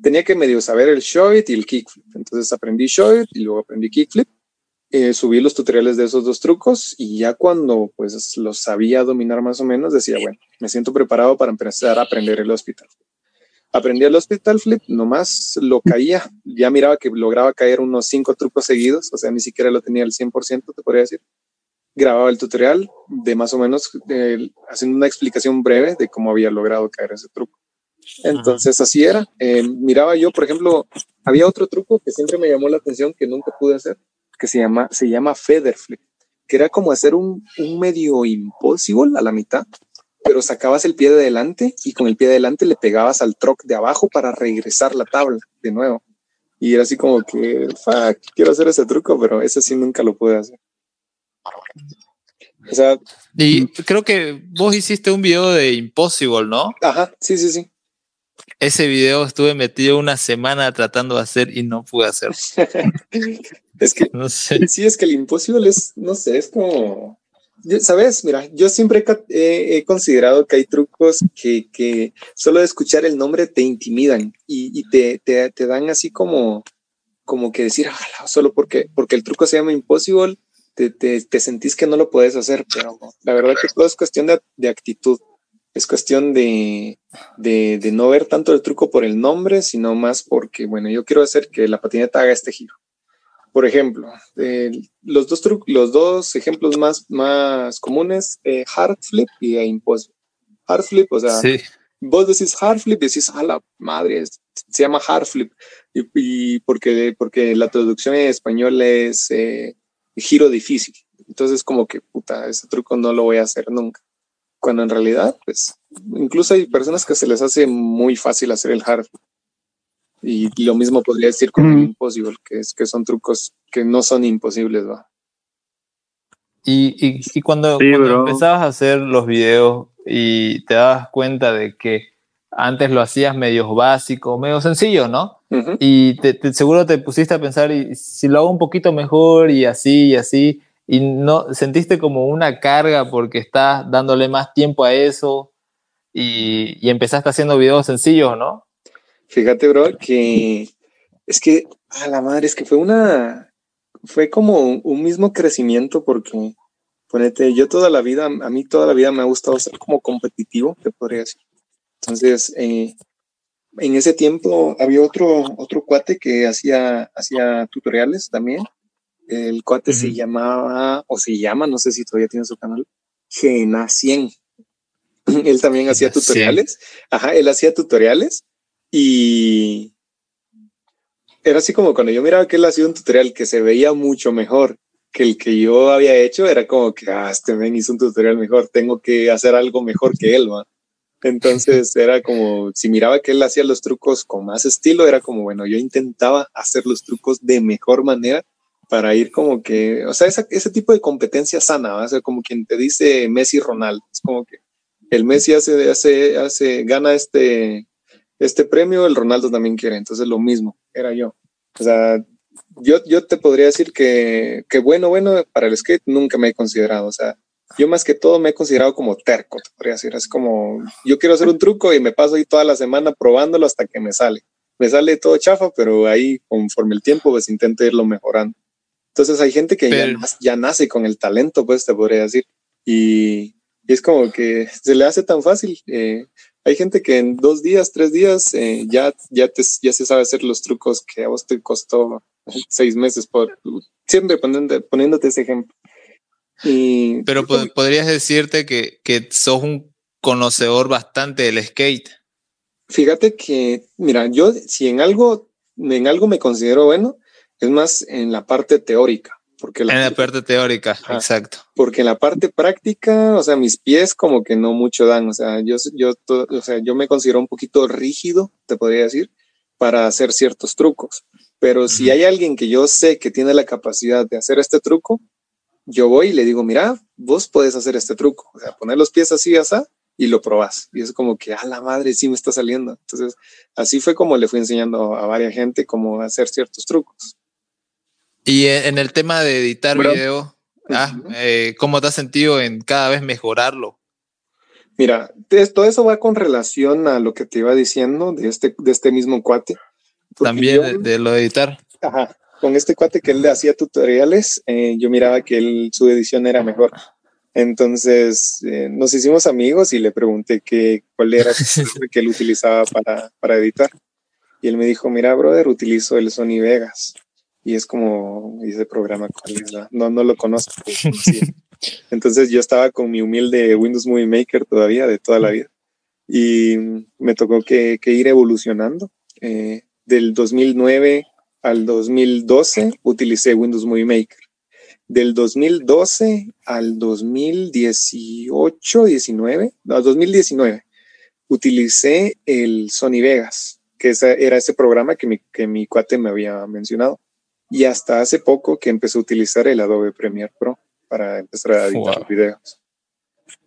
Speaker 2: tenía que medio saber el short y el kickflip. Entonces aprendí short y luego aprendí kickflip eh, subí los tutoriales de esos dos trucos y ya cuando pues los sabía dominar más o menos, decía, bueno, me siento preparado para empezar a aprender el hospital. Aprendí el hospital flip, nomás lo caía, ya miraba que lograba caer unos cinco trucos seguidos, o sea, ni siquiera lo tenía al 100%, te podría decir. Grababa el tutorial de más o menos haciendo una explicación breve de cómo había logrado caer ese truco. Entonces así era. Eh, miraba yo, por ejemplo, había otro truco que siempre me llamó la atención que nunca pude hacer que se llama, se llama Feather Flip, que era como hacer un, un medio impossible a la mitad, pero sacabas el pie de adelante y con el pie de adelante le pegabas al truck de abajo para regresar la tabla de nuevo. Y era así como que, fuck, quiero hacer ese truco, pero ese sí nunca lo pude hacer.
Speaker 1: O sea, y creo que vos hiciste un video de Impossible, ¿no?
Speaker 2: Ajá, sí, sí, sí.
Speaker 1: Ese video estuve metido una semana tratando de hacer y no pude hacer.
Speaker 2: Es que, no sé. Sí, es que el imposible es, no sé, es como, sabes, mira, yo siempre he, considerado que hay trucos que, que, solo de escuchar el nombre te intimidan y, y te, te, te, dan así como, como que decir, solo porque, porque el truco se llama imposible, te, te, sentís que no lo puedes hacer, pero la verdad que todo es cuestión de, de actitud. Es cuestión de, de, de no ver tanto el truco por el nombre, sino más porque, bueno, yo quiero hacer que la patineta haga este giro por ejemplo, los, dos los dos ejemplos más, más comunes, eh, hard flip y impossible. Hard flip, o sea, vos decís hard flip y decís, a la madre, se llama hard flip. Y, porque, porque la traducción en español es eh, giro difícil. Entonces, como que, puta, ese truco no lo voy a hacer nunca. Cuando en realidad, pues, incluso hay personas que se les hace muy fácil hacer el hard. Y, lo mismo podría decir con el imposible, que es que son trucos que no son imposibles, ¿va?
Speaker 1: Y, y, y cuando, empezabas a hacer los videos y te dabas cuenta de que antes lo hacías medio básico, medio sencillo, ¿no? Y te, seguro te pusiste a pensar, y si lo hago un poquito mejor y así y así, y no sentiste como una carga porque estás dándole más tiempo a eso y, y empezaste haciendo videos sencillos, ¿no?
Speaker 2: Fíjate, bro, que es que a la madre, es que fue una, fue como un mismo crecimiento porque, ponete, yo toda la vida, a mí toda la vida me ha gustado ser como competitivo, te podría decir. Entonces, eh, en ese tiempo había otro, otro cuate que hacía, hacía tutoriales también. El cuate se llamaba, o se llama, no sé si todavía tiene su canal, Gena 100. él también hacía tutoriales. Ajá, él hacía tutoriales y era así como cuando yo miraba que él hacía un tutorial que se veía mucho mejor que el que yo había hecho, era como que, ah, este men hizo un tutorial mejor, tengo que hacer algo mejor que él, ¿va? Entonces era como, si miraba que él hacía los trucos con más estilo, era como, bueno, yo intentaba hacer los trucos de mejor manera para ir como que, o sea, ese tipo de competencia sana, o sea, como quien te dice Messi Ronaldo, es como que el Messi hace, hace, hace, gana este, este premio, el Ronaldo también quiere, entonces lo mismo, era yo. O sea, yo, yo te podría decir que, que bueno, bueno, para el skate nunca me he considerado, o sea, yo más que todo me he considerado como terco, te podría decir. Es como, yo quiero hacer un truco y me paso ahí toda la semana probándolo hasta que me sale. Me sale todo chafa, pero ahí conforme el tiempo pues intento irlo mejorando. Entonces hay gente que ya, ya, nace con el talento, pues te podría decir. Y, es como que se le hace tan fácil. Eh, hay gente que en dos días, tres días eh, ya, ya, te, ya se sabe hacer los trucos que a vos te costó seis meses por siempre poniéndote ese ejemplo.
Speaker 1: Pero podrías decirte que, que sos un conocedor bastante del skate.
Speaker 2: Fíjate que, mira, yo si en algo, en algo me considero bueno, es más en la parte teórica. Porque
Speaker 1: la en la parte teórica, exacto.
Speaker 2: Porque en la parte práctica, o sea, mis pies como que no mucho dan. O sea, yo, yo, o sea, yo me considero un poquito rígido, te podría decir, para hacer ciertos trucos. Pero si hay alguien que yo sé que tiene la capacidad de hacer este truco, yo voy y le digo, mira, vos puedes hacer este truco, o sea, poner los pies así, así, y lo probás. Y es como que, a la madre, sí me está saliendo. Entonces, así fue como le fui enseñando a varias gente cómo hacer ciertos trucos.
Speaker 1: Y en el tema de editar video, ah, eh, ¿cómo te has sentido en cada vez mejorarlo?
Speaker 2: Mira, todo eso va con relación a lo que te iba diciendo de este, de este mismo cuate.
Speaker 1: También de, lo de editar.
Speaker 2: Ajá, con este cuate que él le hacía tutoriales, eh, yo miraba que él, su edición era mejor. Entonces eh, nos hicimos amigos y le pregunté que, cuál era el que él utilizaba para, para, editar. Y él me dijo, mira, brother, utilizo el Sony Vegas. Y es como, ese programa, No, no lo conozco. Entonces yo estaba con mi humilde Windows Movie Maker todavía, de toda la vida. Y me tocó que, que ir evolucionando. Eh, del 2009 al 2012 utilicé Windows Movie Maker. Del 2012 al 2018, 19, no, 2019, utilicé el Sony Vegas, que era ese programa que mi, que mi cuate me había mencionado. Y hasta hace poco que empecé a utilizar el Adobe Premiere Pro para empezar a editar videos.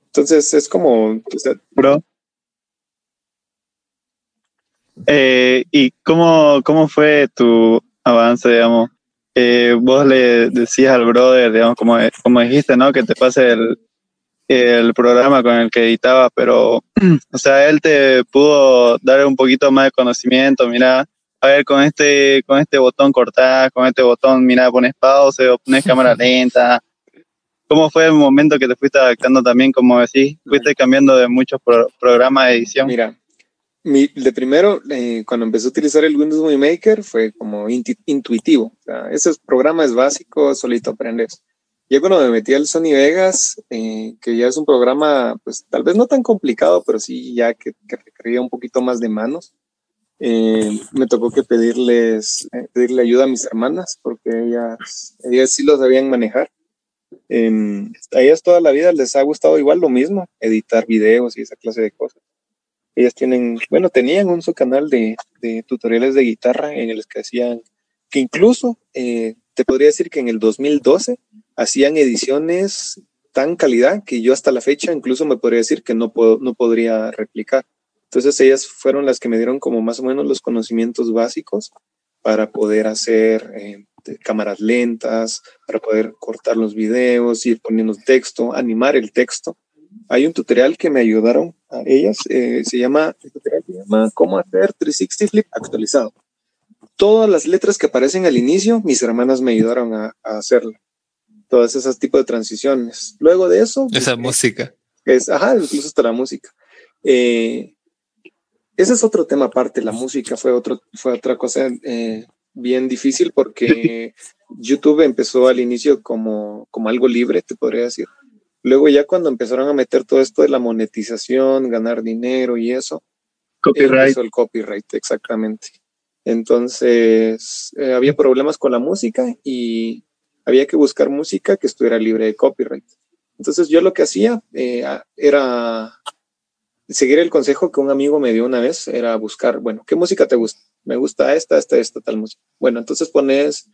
Speaker 2: Entonces es como...
Speaker 6: Bro, eh, ¿Y cómo, cómo fue tu avance, digamos? Eh, vos le decías al brother, digamos, como, como dijiste, ¿no? Que te pase el, el programa con el que editaba, pero, o sea, él te pudo dar un poquito más de conocimiento, mira, a ver, con este, con este botón cortás, con este botón, mira, pones pausa o pones cámara lenta. ¿Cómo fue el momento que te fuiste adaptando también, como decís, fuiste cambiando de muchos programas de edición?
Speaker 2: Mira, mi, de primero, eh, cuando empecé a utilizar el Windows Movie Maker, fue como intuitivo. O sea, ese programa es básico, solito aprendes. Ya cuando me metí al Sony Vegas, eh, que ya es un programa, pues tal vez no tan complicado, pero sí ya que, que requería un poquito más de manos, eh, me tocó que pedirles, pedirle ayuda a mis hermanas, porque ellas, ellas sí lo sabían manejar. a ellas toda la vida les ha gustado igual lo mismo, editar videos y esa clase de cosas. Ellas tienen, bueno, tenían un su canal de, tutoriales de guitarra en el que hacían, que incluso eh, te podría decir que en el 2012 hacían ediciones tan calidad que yo hasta la fecha incluso me podría decir que no, puedo, no podría replicar. Entonces ellas fueron las que me dieron como más o menos los conocimientos básicos para poder hacer eh, cámaras lentas, para poder cortar los videos, ir poniendo texto, animar el texto hay un tutorial que me ayudaron a ellas, eh, se llama, el tutorial se llama Cómo hacer 360 Flip actualizado. Todas las letras que aparecen al inicio, mis hermanas me ayudaron a, a hacerlo. Todas esas tipos de transiciones. Luego de eso...
Speaker 1: Esa música.
Speaker 2: Es, ajá, incluso hasta la música. Eh, ese es otro tema aparte, la música fue, otro, fue otra cosa eh, bien difícil porque YouTube empezó al inicio como, como algo libre, te podría decir. Luego ya cuando empezaron a meter todo esto de la monetización, ganar dinero y eso,
Speaker 6: copyright.
Speaker 2: el copyright, exactamente. Entonces eh, había problemas con la música y había que buscar música que estuviera libre de copyright. Entonces yo lo que hacía eh, era seguir el consejo que un amigo me dio una vez, era buscar, bueno, ¿qué música te gusta? Me gusta esta, esta, esta, tal música. Bueno, entonces pones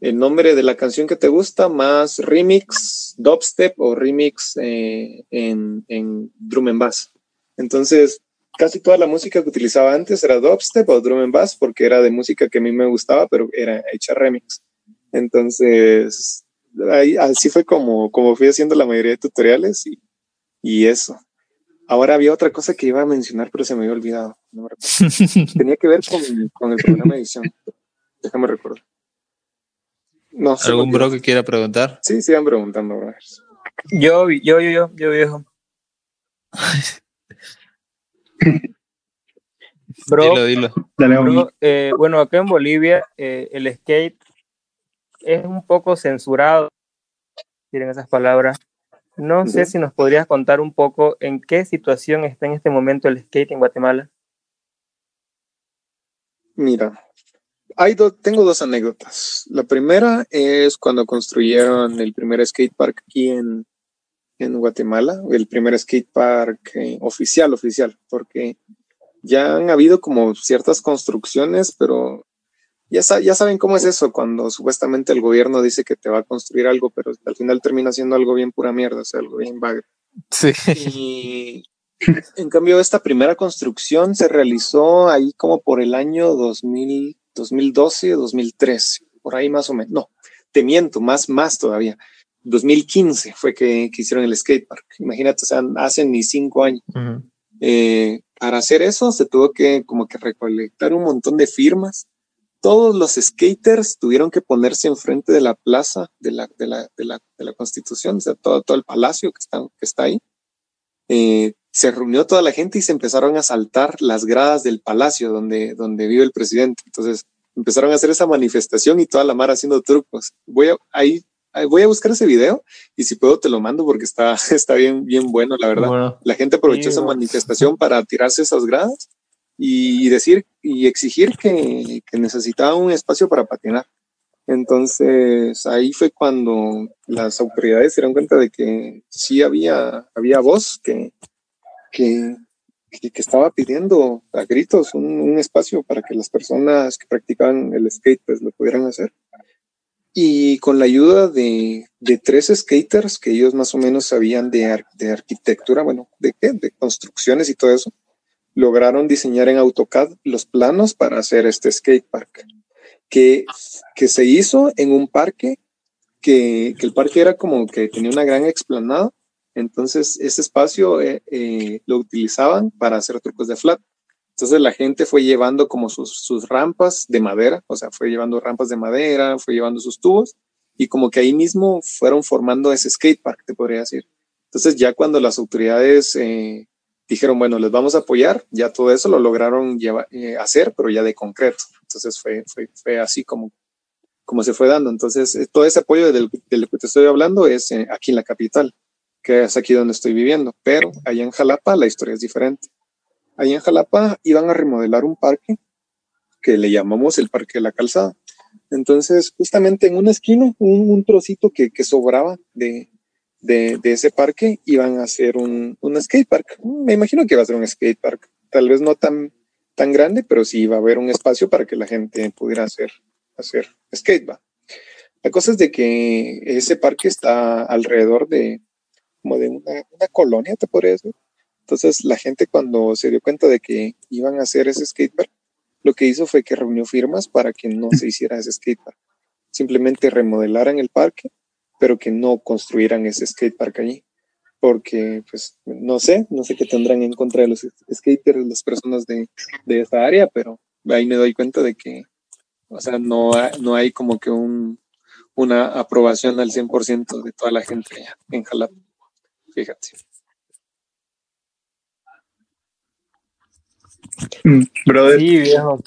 Speaker 2: el nombre de la canción que te gusta más remix, dubstep o remix eh, en, en drum and bass. Entonces, casi toda la música que utilizaba antes era dubstep o drum and bass porque era de música que a mí me gustaba, pero era hecha remix. Entonces, ahí, así fue como, como fui haciendo la mayoría de tutoriales y, y eso. Ahora había otra cosa que iba a mencionar, pero se me había olvidado. No Tenía que ver con, con, el programa de edición. Déjame recordar.
Speaker 1: No, ¿Algún bro que quiera preguntar?
Speaker 2: Sí, sigan preguntando, bro.
Speaker 5: Yo, yo, yo, yo, yo viejo. bro,
Speaker 1: dilo, dilo.
Speaker 5: Bro, eh, bueno, acá en Bolivia eh, el skate es un poco censurado, tienen esas palabras. No sé si nos podrías contar un poco en qué situación está en este momento el skate en Guatemala.
Speaker 2: Mira, hay tengo dos anécdotas. La primera es cuando construyeron el primer skate park aquí en, en Guatemala, el primer skate park eh, oficial, oficial, porque ya han habido como ciertas construcciones, pero ya, ya saben cómo es eso cuando supuestamente el gobierno dice que te va a construir algo, pero al final termina siendo algo bien pura mierda, o sea, algo bien bagre.
Speaker 1: Sí.
Speaker 2: Y en cambio, esta primera construcción se realizó ahí como por el año 2000, 2012, 2013, por ahí más o menos. No, te miento, más, más todavía. 2015 fue que, que hicieron el skatepark. Imagínate, o sea, hace ni cinco años. Eh, para hacer eso se tuvo que como que recolectar un montón de firmas. Todos los skaters tuvieron que ponerse enfrente de la plaza de la, de la, de la, de la Constitución, o sea, todo, todo el palacio que está, que está ahí. Eh, se reunió toda la gente y se empezaron a saltar las gradas del palacio donde, donde vive el presidente. Entonces empezaron a hacer esa manifestación y toda la mar haciendo trucos. Voy a, ahí, voy a buscar ese video y si puedo te lo mando porque está, está bien, bien bueno, la verdad. La gente aprovechó esa manifestación para tirarse esas gradas y decir y exigir que, que necesitaba un espacio para patinar. Entonces ahí fue cuando las autoridades se dieron cuenta de que sí había, había voz que, que, que, estaba pidiendo a gritos un, un, espacio para que las personas que practicaban el skate pues lo pudieran hacer. Y con la ayuda de, de tres skaters que ellos más o menos sabían de, de arquitectura, bueno, de qué, de construcciones y todo eso, lograron diseñar en AutoCAD los planos para hacer este skate park, que, que se hizo en un parque, que, que el parque era como que tenía una gran explanada entonces, ese espacio eh, eh, lo utilizaban para hacer trucos de flat. Entonces, la gente fue llevando como sus, rampas de madera, o sea, fue llevando rampas de madera, fue llevando sus tubos, y como que ahí mismo fueron formando ese skatepark, te podría decir. Entonces, ya cuando las autoridades eh, dijeron, bueno, les vamos a apoyar, ya todo eso lo lograron hacer, pero ya de concreto. Entonces, fue, así como, como se fue dando. Entonces, todo ese apoyo del, del que te estoy hablando es aquí en la capital que es aquí donde estoy viviendo, pero allá en Jalapa la historia es diferente. Allá en Jalapa iban a remodelar un parque que le llamamos el Parque de la Calzada. Entonces, justamente en una esquina, un, trocito que, sobraba de, ese parque, iban a hacer un, un skate park. Me imagino que iba a ser un skate park, tal vez no tan, grande, pero sí iba a haber un espacio para que la gente pudiera hacer, hacer skate. La cosa es de que ese parque está alrededor de, como de una, una, colonia, te podría decir. Entonces la gente cuando se dio cuenta de que iban a hacer ese skatepark, lo que hizo fue que reunió firmas para que no se hiciera ese skatepark. Simplemente remodelaran el parque, pero que no construyeran ese skatepark allí. porque pues no sé, no sé qué tendrán en contra de los skaters, las personas de, de esta área, pero ahí me doy cuenta de que, o sea, no, no hay como que un, una aprobación al 100% de toda la gente en Jalapa. Fíjate.
Speaker 6: Mm, brother, sí, viejo.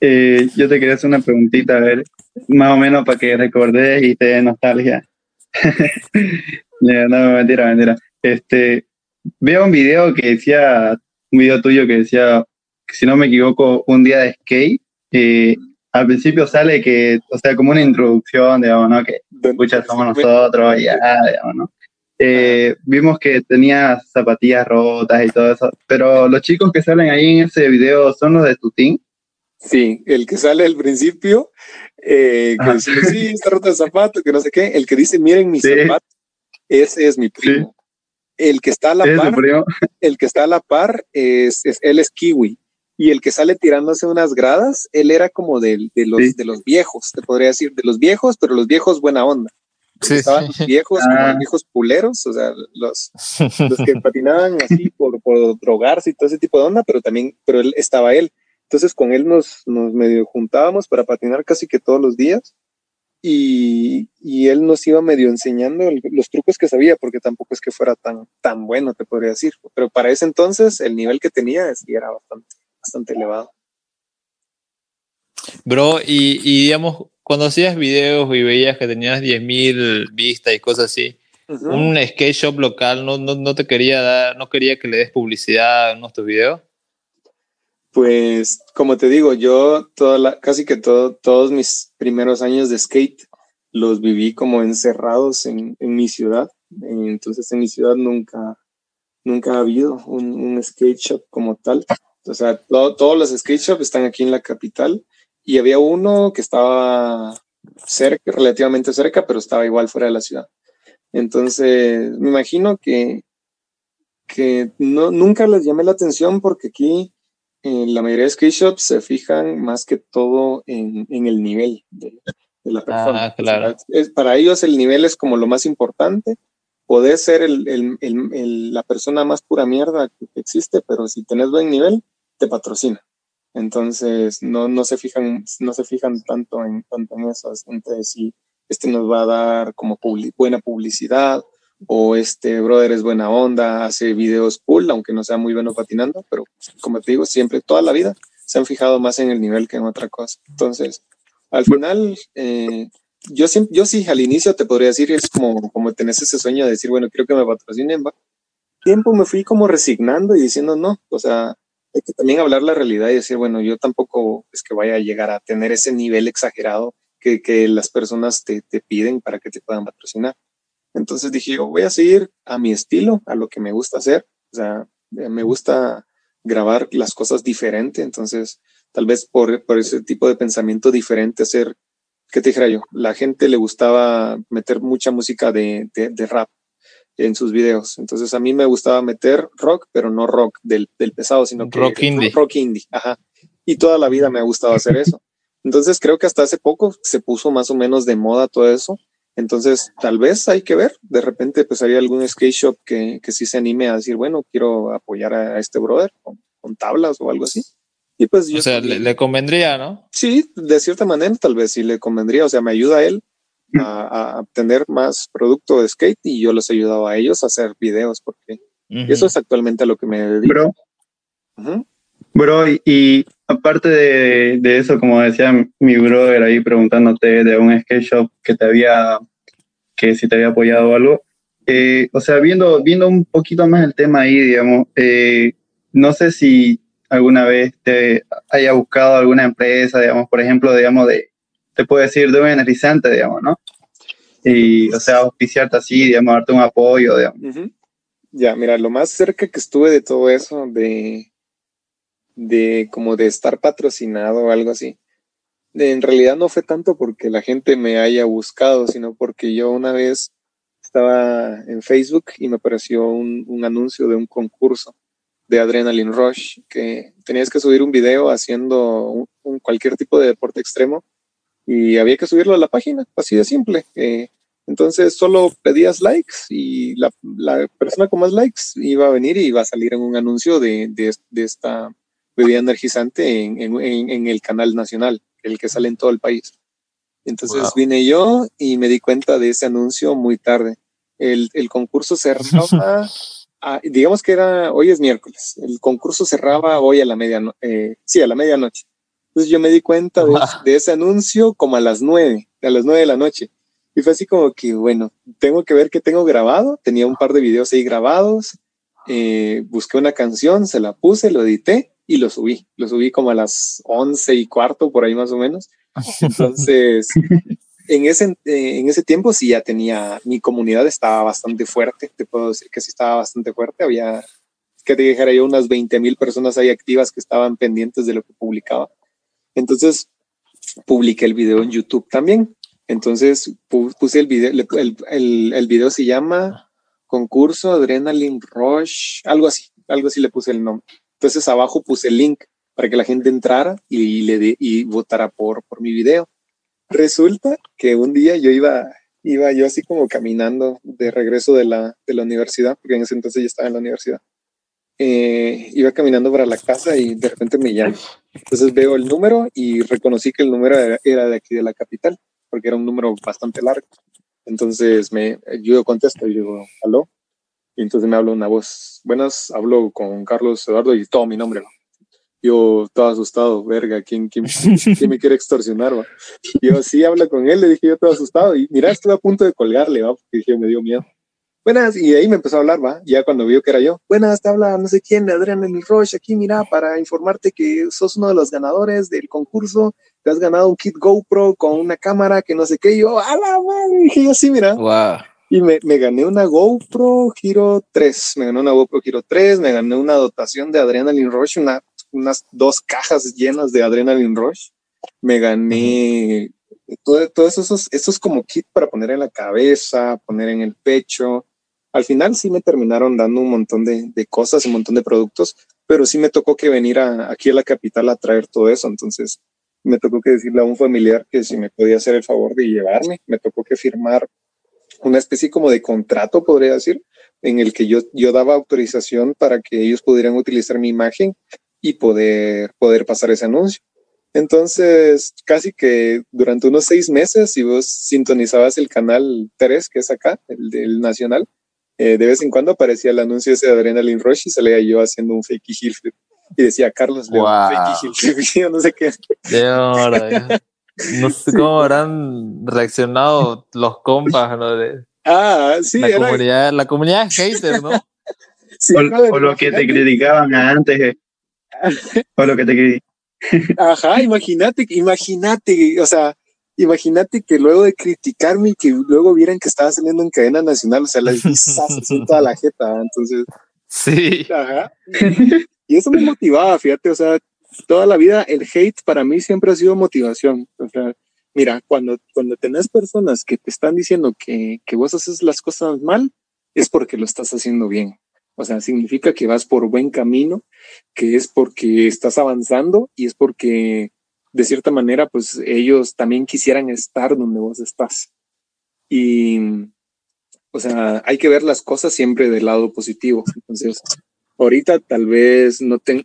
Speaker 6: Eh, yo te quería hacer una preguntita, a ver, más o menos para que recordes y te dé nostalgia. no, mentira, mentira. Este, veo un video que decía, un video tuyo que decía, si no me equivoco, un día de skate. Eh, al principio sale que, o sea, como una introducción, digamos, ¿no? Que escucha somos nosotros y ya, digamos, ¿no? Eh, vimos que tenía zapatillas rotas y todo eso, pero los chicos que salen ahí en ese video son los de tu team.
Speaker 2: Sí, el que sale al principio, eh, que dice, sí, está roto el zapato, que no sé qué, el que dice, miren mi zapato, ese es mi primo. El que está a la par, el que está a la par es, es, él es kiwi. Y el que sale tirándose unas gradas, él era como de, de los, de los viejos, te podría decir, de los viejos, pero los viejos buena onda. Sí, estaban los viejos, como los ah. viejos puleros, o sea, los, los que patinaban así por, por drogarse y todo ese tipo de onda, pero también, pero él estaba él. Entonces con él nos, nos medio juntábamos para patinar casi que todos los días y, y él nos iba medio enseñando los trucos que sabía, porque tampoco es que fuera tan, tan bueno, te podría decir. Pero para ese entonces el nivel que tenía sí era bastante, bastante elevado.
Speaker 1: Bro, y, y digamos, cuando hacías videos y veías que tenías 10.000 vistas y cosas así, un skate shop local no, no, no, te quería dar, no quería que le des publicidad a nuestros videos.
Speaker 2: Pues, como te digo, yo toda la, casi que todo, todos mis primeros años de skate los viví como encerrados en, en mi ciudad. Entonces, en mi ciudad nunca, nunca ha habido un, un skate shop como tal. O sea, todos los skate shops están aquí en la capital y había uno que estaba cerca, relativamente cerca, pero estaba igual fuera de la ciudad. Entonces, me imagino que, que no, nunca les llamé la atención porque aquí en la mayoría de skate shops se fijan más que todo en, en el nivel de, la persona. Ah, claro. es, para ellos el nivel es como lo más importante. Poder ser la persona más pura mierda que existe, pero si tenés buen nivel, te patrocina. Entonces, no, no, se fijan, no se fijan tanto en, tanto en eso. Entonces, si este nos va a dar como buena publicidad o este brother es buena onda, hace videos cool, aunque no sea muy bueno patinando, pero como te digo, siempre, toda la vida se han fijado más en el nivel que en otra cosa. Entonces, al final, eh, yo, yo sí, al inicio te podría decir, es como, como tenés ese sueño de decir, bueno, quiero que me patrocinen. Tiempo me fui como resignando y diciendo, no, o sea, hay que también hablar la realidad y decir, bueno, yo tampoco es que vaya a llegar a tener ese nivel exagerado que, las personas te, piden para que te puedan patrocinar. Entonces dije, yo voy a seguir a mi estilo, a lo que me gusta hacer. O sea, eh, me gusta grabar las cosas diferente. Entonces, tal vez por ese tipo de pensamiento diferente, hacer, ¿qué te dijera yo? La gente le gustaba meter mucha música de, de, rap en sus videos. Entonces, a mí me gustaba meter rock, pero no rock del, del pesado, sino que
Speaker 1: rock indie.
Speaker 2: Rock indie, ajá. Y toda la vida me ha gustado hacer eso. Entonces, creo que hasta hace poco se puso más o menos de moda todo eso entonces, tal vez hay que ver, de repente pues hay algún skate shop que, que sí se anime a decir, bueno, quiero apoyar a, este brother con, tablas o algo así. Y pues
Speaker 1: yo... O sea, le, convendría, ¿no?
Speaker 2: Sí, de cierta manera tal vez sí le convendría, o sea, me ayuda a él a, a obtener más producto de skate y yo les he ayudado a ellos a hacer videos porque eso es actualmente a lo que me dedico.
Speaker 6: Bro, bro y, aparte de, de, eso, como decía mi brother ahí preguntándote de un skate shop que te había que si te había apoyado algo. Eh, o sea, viendo, viendo un poquito más el tema ahí, digamos, eh, no sé si alguna vez te haya buscado alguna empresa, digamos, por ejemplo, digamos, de, te puedo decir, de un energizante, digamos, ¿no? Y, o sea, auspiciarte así, digamos, darte un apoyo, digamos.
Speaker 2: Ya, mira, lo más cerca que estuve de todo eso, de, de como de estar patrocinado o algo así, en realidad no fue tanto porque la gente me haya buscado, sino porque yo una vez estaba en Facebook y me apareció un, anuncio de un concurso de Adrenaline Rush, que tenías que subir un video haciendo un, cualquier tipo de deporte extremo y había que subirlo a la página, así de simple. Eh, Entonces solo pedías likes y la, la, persona con más likes iba a venir y iba a salir en un anuncio de, de, de esta bebida energizante en, en, en, el canal nacional, el que sale en todo el país. Entonces wow. vine yo y me di cuenta de ese anuncio muy tarde. El, el concurso cerraba, a, digamos que era, hoy es miércoles, el concurso cerraba hoy a la medianoche, eh, sí, a la medianoche. Entonces yo me di cuenta de, de, ese anuncio como a las nueve, a las nueve de la noche. Y fue así como que, bueno, tengo que ver qué tengo grabado. Tenía un par de videos ahí grabados. Eh, busqué una canción, se la puse, lo edité y lo subí. Lo subí como a las once y cuarto, por ahí más o menos. Entonces, en ese, en ese tiempo sí ya tenía, mi comunidad estaba bastante fuerte. Te puedo decir que sí estaba bastante fuerte. Había, que te dijera yo, unas 20 mil personas ahí activas que estaban pendientes de lo que publicaba. Entonces, publiqué el video en YouTube también. Entonces puse el video, el, el, el, video se llama concurso Adrenaline Rush, algo así, algo así le puse el nombre. Entonces abajo puse el link para que la gente entrara y le de, y votara por, por mi video. Resulta que un día yo iba, iba yo así como caminando de regreso de la, de la universidad, porque en ese entonces ya estaba en la universidad. Eh, iba caminando para la casa y de repente me llaman. Entonces veo el número y reconocí que el número era, era de aquí de la capital porque era un número bastante largo. Entonces me, yo contesto y digo, aló. Y entonces me habla una voz, buenas, hablo con Carlos Eduardo y todo mi nombre. Yo todo asustado, verga, ¿quién, quién, quién me quiere extorsionar? Va? Yo sí habla con él, le dije yo todo asustado y mira, estuve a punto de colgarle, ¿va? porque dije, me dio miedo. Buenas, y ahí me empezó a hablar, va, ya cuando vio que era yo. Buenas, te habla no sé quién Adrián el Roche aquí, mira, para informarte que sos uno de los ganadores del concurso te has ganado un kit GoPro con una cámara que no sé qué. Y yo, a la madre, dije yo, sí, mira.
Speaker 1: Wow.
Speaker 2: Y me, me, gané una GoPro Giro 3, me gané una GoPro Giro 3, me gané una dotación de Adrenaline Rush, una, unas dos cajas llenas de Adrenaline Rush. Me gané todos todo esos, esos como kit para poner en la cabeza, poner en el pecho. Al final sí me terminaron dando un montón de, de cosas, un montón de productos, pero sí me tocó que venir a, aquí a la capital a traer todo eso. Entonces, me tocó que decirle a un familiar que si me podía hacer el favor de llevarme, me tocó que firmar una especie como de contrato, podría decir, en el que yo, yo daba autorización para que ellos pudieran utilizar mi imagen y poder, poder pasar ese anuncio. Entonces, casi que durante unos seis meses, si vos sintonizabas el canal 3, que es acá, el del nacional, eh, de vez en cuando aparecía el anuncio ese de Adrenaline Rush y salía yo haciendo un fake heel flip y decía Carlos León, wow. no sé qué.
Speaker 1: De hora, no sé cómo habrán reaccionado los compas, ¿no? De,
Speaker 2: ah, sí.
Speaker 1: La,
Speaker 2: era...
Speaker 1: comunidad, la comunidad hater, ¿no?
Speaker 6: sí, o, o lo que te criticaban antes, eh. o lo que te criticaban.
Speaker 2: Ajá, imagínate, imagínate, o sea, imagínate que luego de criticarme y que luego vieran que estaba saliendo en cadena nacional, o sea, la en toda la jeta, entonces.
Speaker 1: Sí.
Speaker 2: Ajá. Y eso me motivaba, fíjate, o sea, toda la vida el hate para mí siempre ha sido motivación. O sea, mira, cuando, cuando tenés personas que te están diciendo que, que vos haces las cosas mal, es porque lo estás haciendo bien. O sea, significa que vas por buen camino, que es porque estás avanzando y es porque de cierta manera, pues ellos también quisieran estar donde vos estás. Y, o sea, hay que ver las cosas siempre del lado positivo. Entonces, Ahorita tal vez no tengo,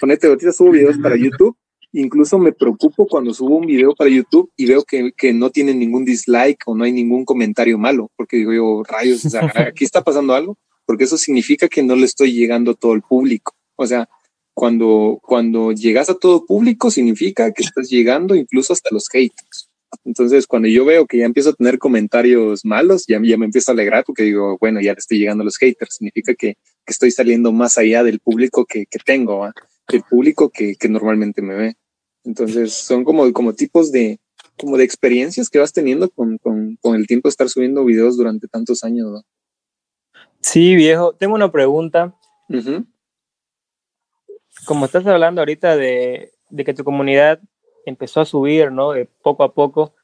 Speaker 2: ponete, ahorita subo videos para YouTube, incluso me preocupo cuando subo un video para YouTube y veo que, que no tiene ningún dislike o no hay ningún comentario malo, porque digo yo, rayos, o sea, aquí está pasando algo, porque eso significa que no le estoy llegando a todo el público. O sea, cuando, cuando llegas a todo público significa que estás llegando incluso hasta los haters. Entonces, cuando yo veo que ya empiezo a tener comentarios malos, ya, me empiezo a alegrar porque digo, bueno, ya le estoy llegando a los haters. Significa que, estoy saliendo más allá del público que, tengo, ¿eh? el público que, que, normalmente me ve. Entonces, son como, como tipos de, como de experiencias que vas teniendo con, con, con el tiempo de estar subiendo videos durante tantos años. ¿no?
Speaker 5: Sí, viejo. Tengo una pregunta. Uh -huh. Como estás hablando ahorita de, de que tu comunidad empezó a subir, ¿no? De poco a poco.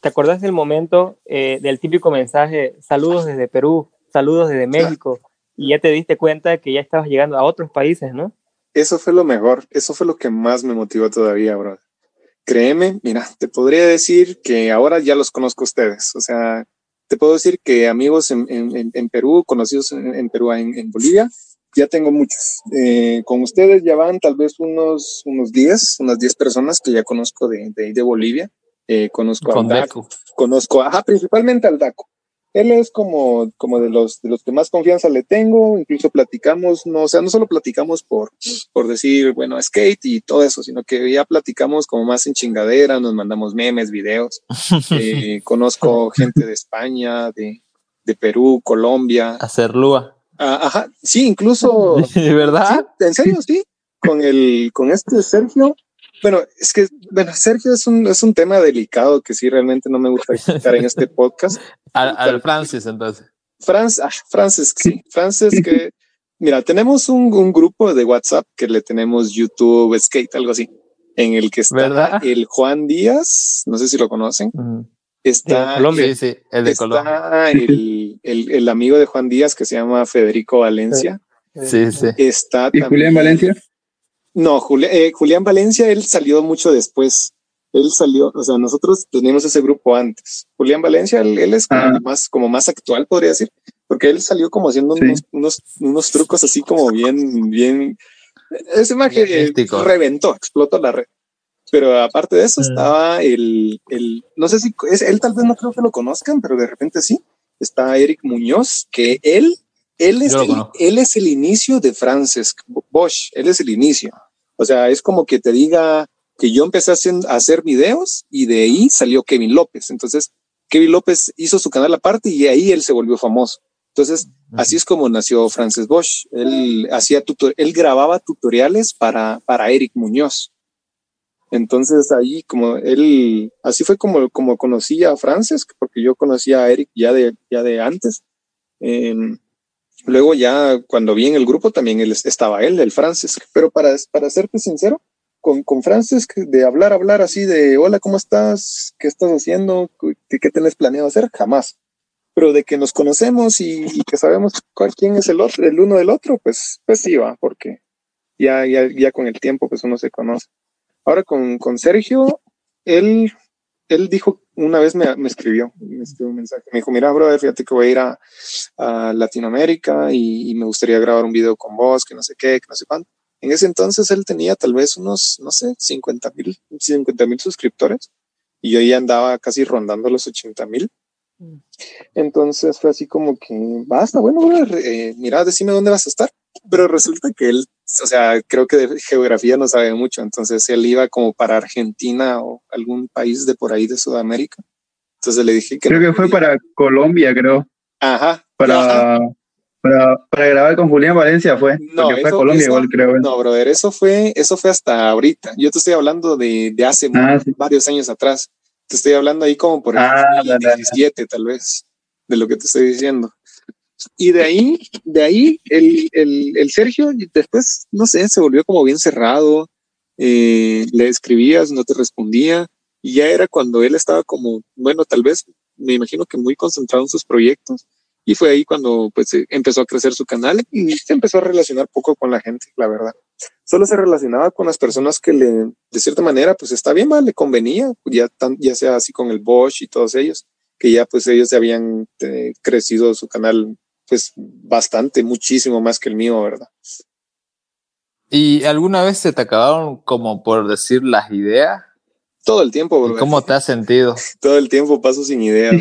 Speaker 5: ¿Te acordás del momento eh, del típico mensaje, saludos desde Perú, saludos desde México? Y ya te diste cuenta que ya estabas llegando a otros países, ¿no?
Speaker 2: Eso fue lo mejor, eso fue lo que más me motivó todavía, bro. Créeme, mira, te podría decir que ahora ya los conozco a ustedes, o sea, te puedo decir que amigos en, en, en Perú, conocidos en, en Perú, en, Bolivia, ya tengo muchos. Eh, con ustedes ya van tal vez unos, unos 10, unas 10 personas que ya conozco de, de, de Bolivia. Eh, conozco a Daco, conozco, ajá, principalmente al Daco. Él es como, como de los de los que más confianza le tengo, incluso platicamos, no, o sea, no solo platicamos por, por decir, bueno, skate y todo eso, sino que ya platicamos como más en chingadera, nos mandamos memes, videos. Eh, conozco gente de España, de, de Perú, Colombia.
Speaker 1: Hacer lúa.
Speaker 2: Ah, ajá, sí, incluso.
Speaker 1: ¿De verdad?
Speaker 2: en serio, sí. Con el, con este Sergio, bueno, es que, bueno, Sergio es un, es un tema delicado que sí realmente no me gusta estar en este podcast.
Speaker 1: Al, Francis, entonces.
Speaker 2: Francis, ah, Francis, sí. Francis, que, mira, tenemos un, un, grupo de WhatsApp que le tenemos YouTube Skate, algo así, en el que está el Juan Díaz, no sé si lo conocen. Está,
Speaker 1: Colombia, sí, sí, el de
Speaker 2: está
Speaker 1: Colombia.
Speaker 2: El, el, el, amigo de Juan Díaz que se llama Federico Valencia.
Speaker 1: Sí, sí.
Speaker 2: Está
Speaker 6: ¿Y Julián Valencia?
Speaker 2: No, eh, Julián Valencia, él salió mucho después. Él salió, o sea, nosotros teníamos ese grupo antes. Julián Valencia, él, es como ah. más, como más actual, podría decir, porque él salió como haciendo unos, unos, unos, trucos así como bien, bien. Ese imagen reventó, explotó la red. Pero aparte de eso mm. estaba el, el, no sé si es, él tal vez no creo que lo conozcan, pero de repente sí. Está Eric Muñoz, que él él es, el, él es el inicio de Frances Bosch, él es el inicio. O sea, es como que te diga que yo empecé a hacer videos y de ahí salió Kevin López. Entonces, Kevin López hizo su canal aparte y ahí él se volvió famoso. Entonces, así es como nació Frances Bosch. Él hacía él grababa tutoriales para, para Eric Muñoz. Entonces ahí como él, así fue como, como conocí a Frances, porque yo conocía a Eric ya de, ya de antes. Eh, Luego ya cuando vi en el grupo también él, estaba él, el Francis. Pero para, para serte sincero, con, con Francis, de hablar, hablar así de hola, ¿cómo estás? ¿Qué estás haciendo? ¿Qué, tenés planeado hacer? Jamás. Pero de que nos conocemos y, que sabemos quién es el otro, el uno del otro, pues, pues sí va, porque ya, ya, ya con el tiempo pues uno se conoce. Ahora con, con Sergio, él él dijo, una vez me, escribió, me escribió un mensaje, me dijo, mira, brother, fíjate que voy a ir a, Latinoamérica y, me gustaría grabar un video con vos, que no sé qué, que no sé cuánto. En ese entonces él tenía tal vez unos, no sé, 50 mil 50 mil suscriptores y yo ya andaba casi rondando los 80 mil. Mm. Entonces fue así como que, basta, bueno, brother, eh, mira, decime dónde vas a estar. Pero resulta que él o sea, creo que de geografía no sabe mucho, entonces él iba como para Argentina o algún país de por ahí de Sudamérica. Entonces le dije que...
Speaker 6: Creo que fue para Colombia, creo.
Speaker 2: Ajá.
Speaker 6: Para, Para, para, grabar con Julián Valencia fue.
Speaker 2: No, fue a Colombia igual, creo. No, brother, eso fue, eso fue hasta ahorita. Yo te estoy hablando de, de hace ah, varios años atrás. Te estoy hablando ahí como por el ah, 2017, tal vez, de lo que te estoy diciendo. Y de ahí, de ahí, el, el, el Sergio después, no sé, se volvió como bien cerrado, eh, le escribías, no te respondía, y ya era cuando él estaba como, bueno, tal vez, me imagino que muy concentrado en sus proyectos, y fue ahí cuando pues eh, empezó a crecer su canal y se empezó a relacionar poco con la gente, la verdad. Solo se relacionaba con las personas que le, de cierta manera, pues está bien, le convenía, ya, tan, ya sea así con el Bosch y todos ellos, que ya pues ellos habían eh, crecido su canal pues bastante, muchísimo más que el mío, ¿verdad?
Speaker 1: ¿Y alguna vez se te acabaron como por decir las ideas?
Speaker 2: Todo el tiempo,
Speaker 1: bro. ¿Cómo te has sentido?
Speaker 2: Todo el tiempo paso sin ideas.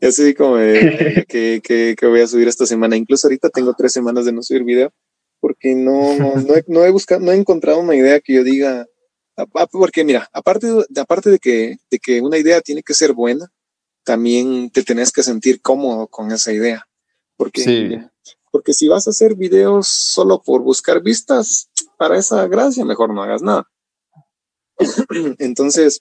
Speaker 2: Ya sé como que, que, que, voy a subir esta semana. Incluso ahorita tengo tres semanas de no subir video porque no, no, he, no he buscado, no he encontrado una idea que yo diga, porque mira, aparte, aparte de que, de que una idea tiene que ser buena, también te tenés que sentir cómodo con esa idea. Porque, porque si vas a hacer videos solo por buscar vistas, para esa gracia mejor no hagas nada. Entonces,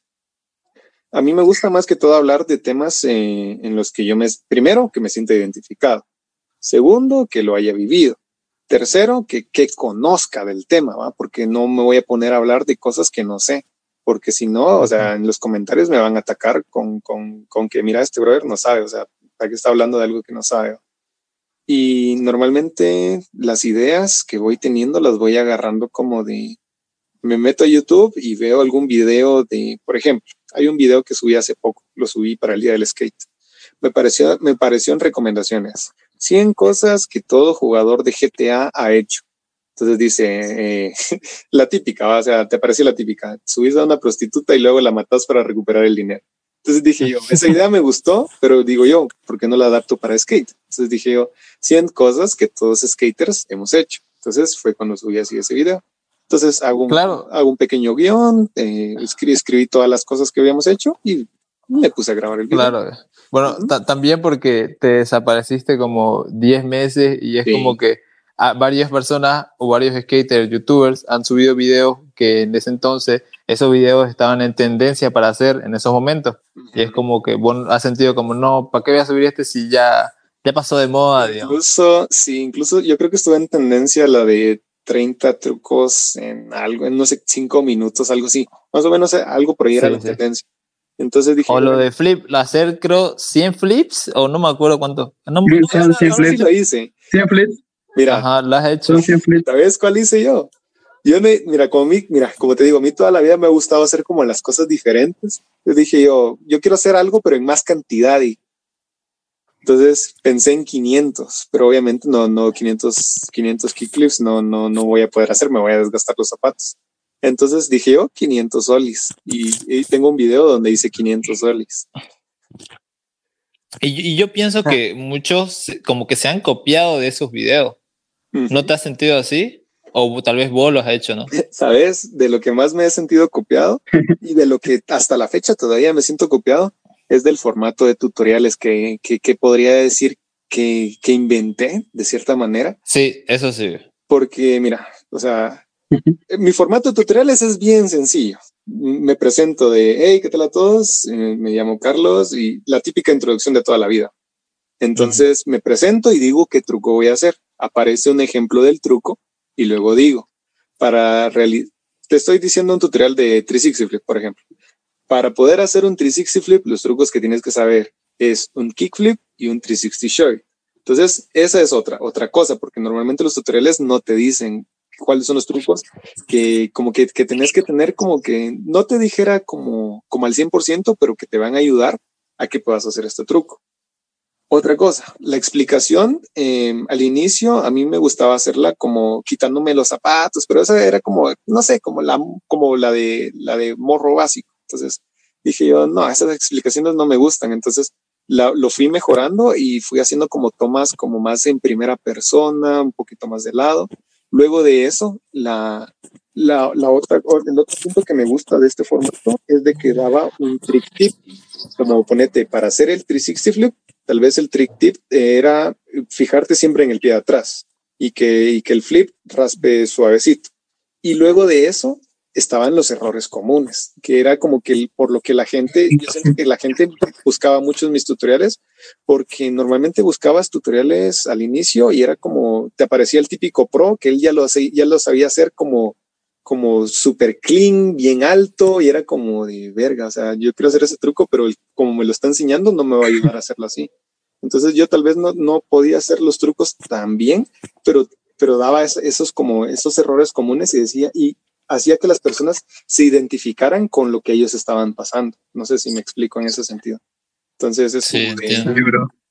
Speaker 2: a mí me gusta más que todo hablar de temas eh, en los que yo me, primero, que me sienta identificado. Segundo, que lo haya vivido. Tercero, que, que conozca del tema, ¿va? Porque no me voy a poner a hablar de cosas que no sé. Porque si no, o sea, en los comentarios me van a atacar con, con, con que, mira, este brother no sabe, o sea, ¿para qué está hablando de algo que no sabe? Y normalmente las ideas que voy teniendo las voy agarrando como de, me meto a YouTube y veo algún video de, por ejemplo, hay un video que subí hace poco, lo subí para el día del skate. me pareció, me pareció en recomendaciones. 100 cosas que todo jugador de GTA ha hecho. Entonces dice, eh, la típica, o sea, te parece la típica, subís a una prostituta y luego la matas para recuperar el dinero. Entonces dije yo, esa idea me gustó, pero digo yo, ¿por qué no la adapto para skate? Entonces dije yo, 100 cosas que todos skaters hemos hecho. Entonces fue cuando subí así ese video. Entonces hago un, hago un pequeño guion, eh, escribí, todas las cosas que habíamos hecho y me puse a grabar el video.
Speaker 1: Claro. Bueno, también porque te desapareciste como 10 meses y es como que varias personas o varios skaters, youtubers han subido videos que en ese entonces esos videos estaban en tendencia para hacer en esos momentos. Y es como que vos has sentido como, no, ¿para qué voy a subir este si ya, ya pasó de moda?
Speaker 2: Incluso, sí, incluso yo creo que estuve en tendencia la de 30 trucos en algo, en no sé, 5 minutos, algo así. Más o menos eh, algo por ahí era la tendencia. Entonces dije.
Speaker 1: O lo de flip, hacer creo 100 flips, o no me acuerdo cuánto. No,
Speaker 2: me acuerdo. 100 flips. lo hice.
Speaker 6: 100 flips.
Speaker 2: Mira,
Speaker 1: Ajá, lo has hecho.
Speaker 2: ¿Sabes cuál hice yo? Yo me, mira, como mí, mira, como te digo, a mí toda la vida me ha gustado hacer como las cosas diferentes. Yo dije yo, yo quiero hacer algo, pero en más cantidad y entonces pensé en 500, pero obviamente no, no 500, 500 kickflips no, no, no voy a poder hacer, me voy a desgastar los zapatos. Entonces dije yo 500 solis y, tengo un video donde dice 500 solis.
Speaker 1: Y, yo pienso que muchos como que se han copiado de esos videos. ¿No te has sentido así? O tal vez vos lo has hecho, ¿no?
Speaker 2: Sabes, de lo que más me he sentido copiado y de lo que hasta la fecha todavía me siento copiado es del formato de tutoriales que, que, podría decir que, que, inventé de cierta manera.
Speaker 1: Sí, eso sí.
Speaker 2: Porque mira, o sea, mi formato de tutoriales es bien sencillo. Me presento de, hey, ¿qué tal a todos? Eh, me llamo Carlos y la típica introducción de toda la vida. Entonces me presento y digo qué truco voy a hacer. Aparece un ejemplo del truco y luego digo, para realizar, te estoy diciendo un tutorial de 360 por ejemplo. Para poder hacer un 360 flip, los trucos que tienes que saber es un kickflip y un 360 show. Entonces, esa es otra, otra cosa, porque normalmente los tutoriales no te dicen cuáles son los trucos que como que, que tenés que tener como que no te dijera como, como al 100%, pero que te van a ayudar a que puedas hacer este truco. Otra cosa, la explicación em, al inicio a mí me gustaba hacerla como quitándome los zapatos, pero esa era como, no sé, como la, como la de, la de morro básico. Entonces dije yo, no, esas explicaciones no me gustan. Entonces lo fui mejorando y fui haciendo como tomas como más en primera persona, un poquito más de lado. Luego de eso, la, la, la otra, el otro punto que me gusta de este formato es de que daba un trick tip, como ponete, para hacer el 360 flip, tal vez el trick tip era fijarte siempre en el pie de atrás y que, y que el flip raspe suavecito. Y luego de eso, estaban los errores comunes, que era como que por lo que la gente, yo que la gente buscaba muchos mis tutoriales, porque normalmente buscabas tutoriales al inicio y era como, te aparecía el típico pro, que él ya lo, ya lo sabía hacer como, como super clean, bien alto, y era como de verga, o sea, yo quiero hacer ese truco, pero como me lo está enseñando, no me va a ayudar a hacerlo así. Entonces yo tal vez no, no podía hacer los trucos tan bien, pero pero daba esos como esos errores comunes y decía, y hacía que las personas se identificaran con lo que ellos estaban pasando. No sé si me explico en ese sentido. Entonces, es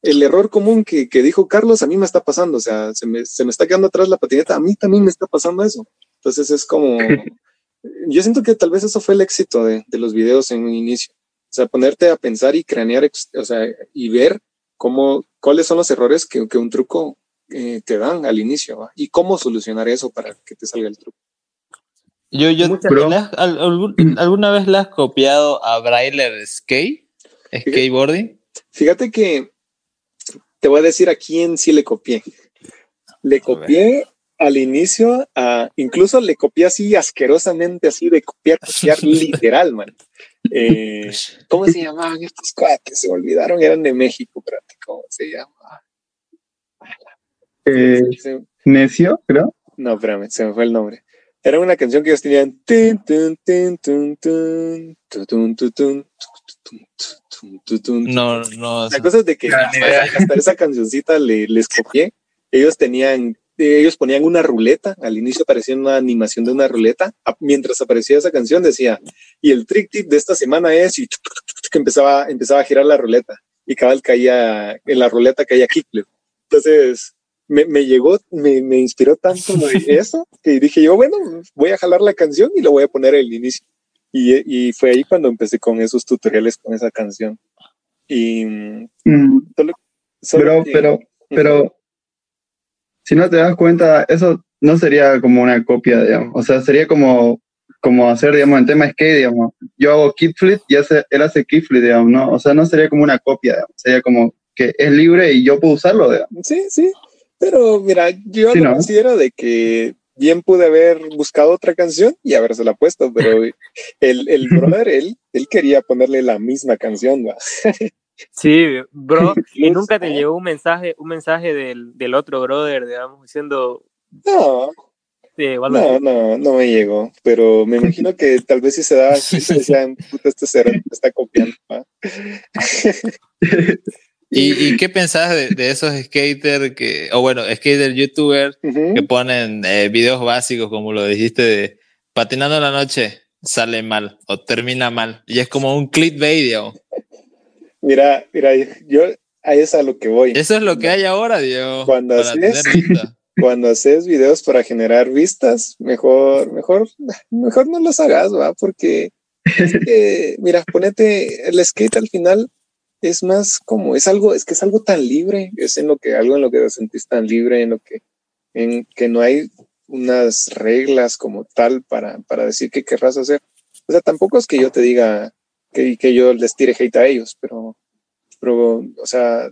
Speaker 2: el error común que, dijo Carlos a mí me está pasando. O sea, se me, está quedando atrás la patineta. A mí también me está pasando eso. Entonces, es como. yo siento que tal vez eso fue el éxito de, los videos en un inicio. O sea, ponerte a pensar y cranear, o sea, y ver cómo, cuáles son los errores que, un truco eh, te dan al inicio y cómo solucionar eso para que te salga el truco.
Speaker 1: Yo, yo ¿alguna vez la has copiado a Brailer Skate? Skateboarding.
Speaker 2: Fíjate que te voy a decir a quién sí le copié. Le copié al inicio, a, incluso le copié así asquerosamente, así de copiar, copiar literal, man. Eh, ¿Cómo se llamaban estos cuates? Se olvidaron, eran de México, ¿cómo se llama?
Speaker 6: Eh, Necio, creo.
Speaker 2: No, espérame, se me fue el nombre. Era una canción que ellos tenían.
Speaker 1: No, no.
Speaker 2: La cosa es de que hasta esa cancioncita le, les copié. Ellos tenían, ellos ponían una ruleta. Al inicio aparecía una animación de una ruleta. Mientras aparecía esa canción decía, y el trick tip de esta semana es, y que empezaba, empezaba a girar la ruleta. y cabal caía, en la ruleta caía kickflip. Entonces, me, me llegó, me, me, inspiró tanto eso que dije yo, bueno, voy a jalar la canción y lo voy a poner al inicio. Y, y fue ahí cuando empecé con esos tutoriales con esa canción. Y mm,
Speaker 6: pero, pero, pero, si no te das cuenta, eso no sería como una copia, digamos. O sea, sería como, como hacer, digamos, en tema skate, digamos. Yo hago kickflip y hace, él hace kickflip, digamos, ¿no? O sea, no sería como una copia, digamos. Sería como que es libre y yo puedo usarlo, digamos.
Speaker 2: Sí, sí. Pero mira, yo lo considero de que bien pude haber buscado otra canción y habérsela puesto, pero el, el brother, él, él quería ponerle la misma canción, ¿no?
Speaker 5: Sí, bro, y nunca te llegó un mensaje, un mensaje del, del otro brother, digamos, diciendo.
Speaker 2: No. no, no, no me llegó, pero me imagino que tal vez si se da, si se decían, puta, este cero está copiando.
Speaker 1: ¿Y, ¿Y, qué pensás de, de, esos skaters que, o bueno, skater youtubers que ponen eh, videos básicos, como lo dijiste, de patinando la noche, sale mal o termina mal? Y es como un clickbait, digamos.
Speaker 2: Mira, mira, yo ahí es a lo que voy.
Speaker 1: Eso es lo que hay ahora, Diego.
Speaker 2: Cuando haces, cuando haces videos para generar vistas, mejor, mejor, mejor no los hagas, va, porque mira, ponete el skate al final es más como, es algo, es que es algo tan libre, es en lo que, algo en lo que te sentís tan libre, en lo que, en que no hay unas reglas como tal para, para decir qué querrás hacer. O sea, tampoco es que yo te diga, que, que yo les tire hate a ellos, pero, pero, o sea,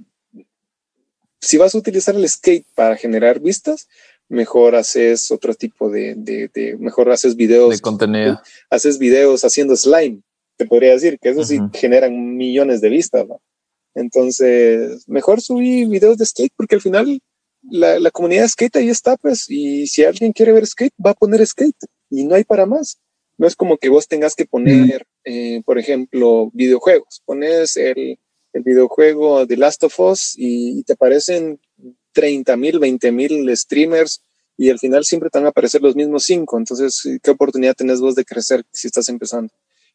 Speaker 2: si vas a utilizar el skate para generar vistas, mejor haces otro tipo de, de, mejor haces videos.
Speaker 1: De contenido.
Speaker 2: Haces videos haciendo slime, te podría decir, que eso sí generan millones de vistas, Entonces, mejor subir videos de skate porque al final la, la, comunidad de skate ahí está, pues, y si alguien quiere ver skate, va a poner skate y no hay para más. No es como que vos tengas que poner, eh, por ejemplo, videojuegos. Pones el, el, videojuego de Last of Us y, te aparecen 30 mil, 20 mil streamers y al final siempre te van a aparecer los mismos cinco. Entonces, ¿qué oportunidad tenés vos de crecer si estás empezando?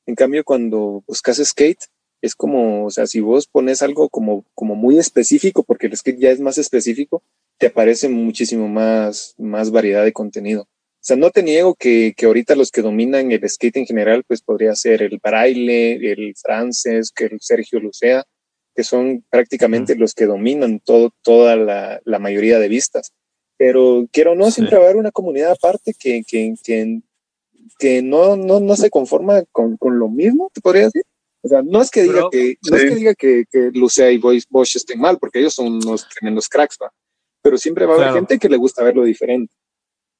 Speaker 2: En cambio, cuando buscas skate, es como, o sea, si vos pones algo como, como muy específico, porque el skate ya es más específico, te aparece muchísimo más, más variedad de contenido. O sea, no te niego que, que ahorita los que dominan el skate en general, pues podría ser el Braille, el francés, que el Sergio Lucea, que son prácticamente los que dominan todo, toda la, la, mayoría de vistas. Pero quiero no, siempre va a haber una comunidad aparte que, que, que, que no, no, no se conforma con, con, lo mismo, te podría decir. O sea, no es que diga que, no es que diga que, que Lucea y Bosch estén mal, porque ellos son unos tremendos cracks, ¿va? Pero siempre va a haber gente que le gusta ver lo diferente.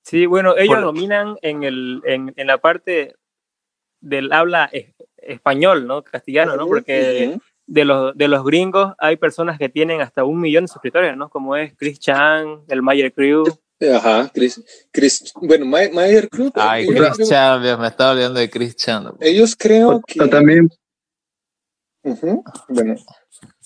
Speaker 5: Sí, bueno, ellos dominan en, el, en, en, la parte del habla español, ¿no? Castellano, ¿no? Porque de, los, de los gringos hay personas que tienen hasta un millón de suscriptores, ¿no? Como es Chris Chan, el Mayer Crew.
Speaker 2: Ajá, Chris, Chris bueno, Mayer Crew.
Speaker 1: Ay, Chris Chan, me estaba olvidando de Chris Chan.
Speaker 2: Ellos creo que...
Speaker 6: también... Bueno,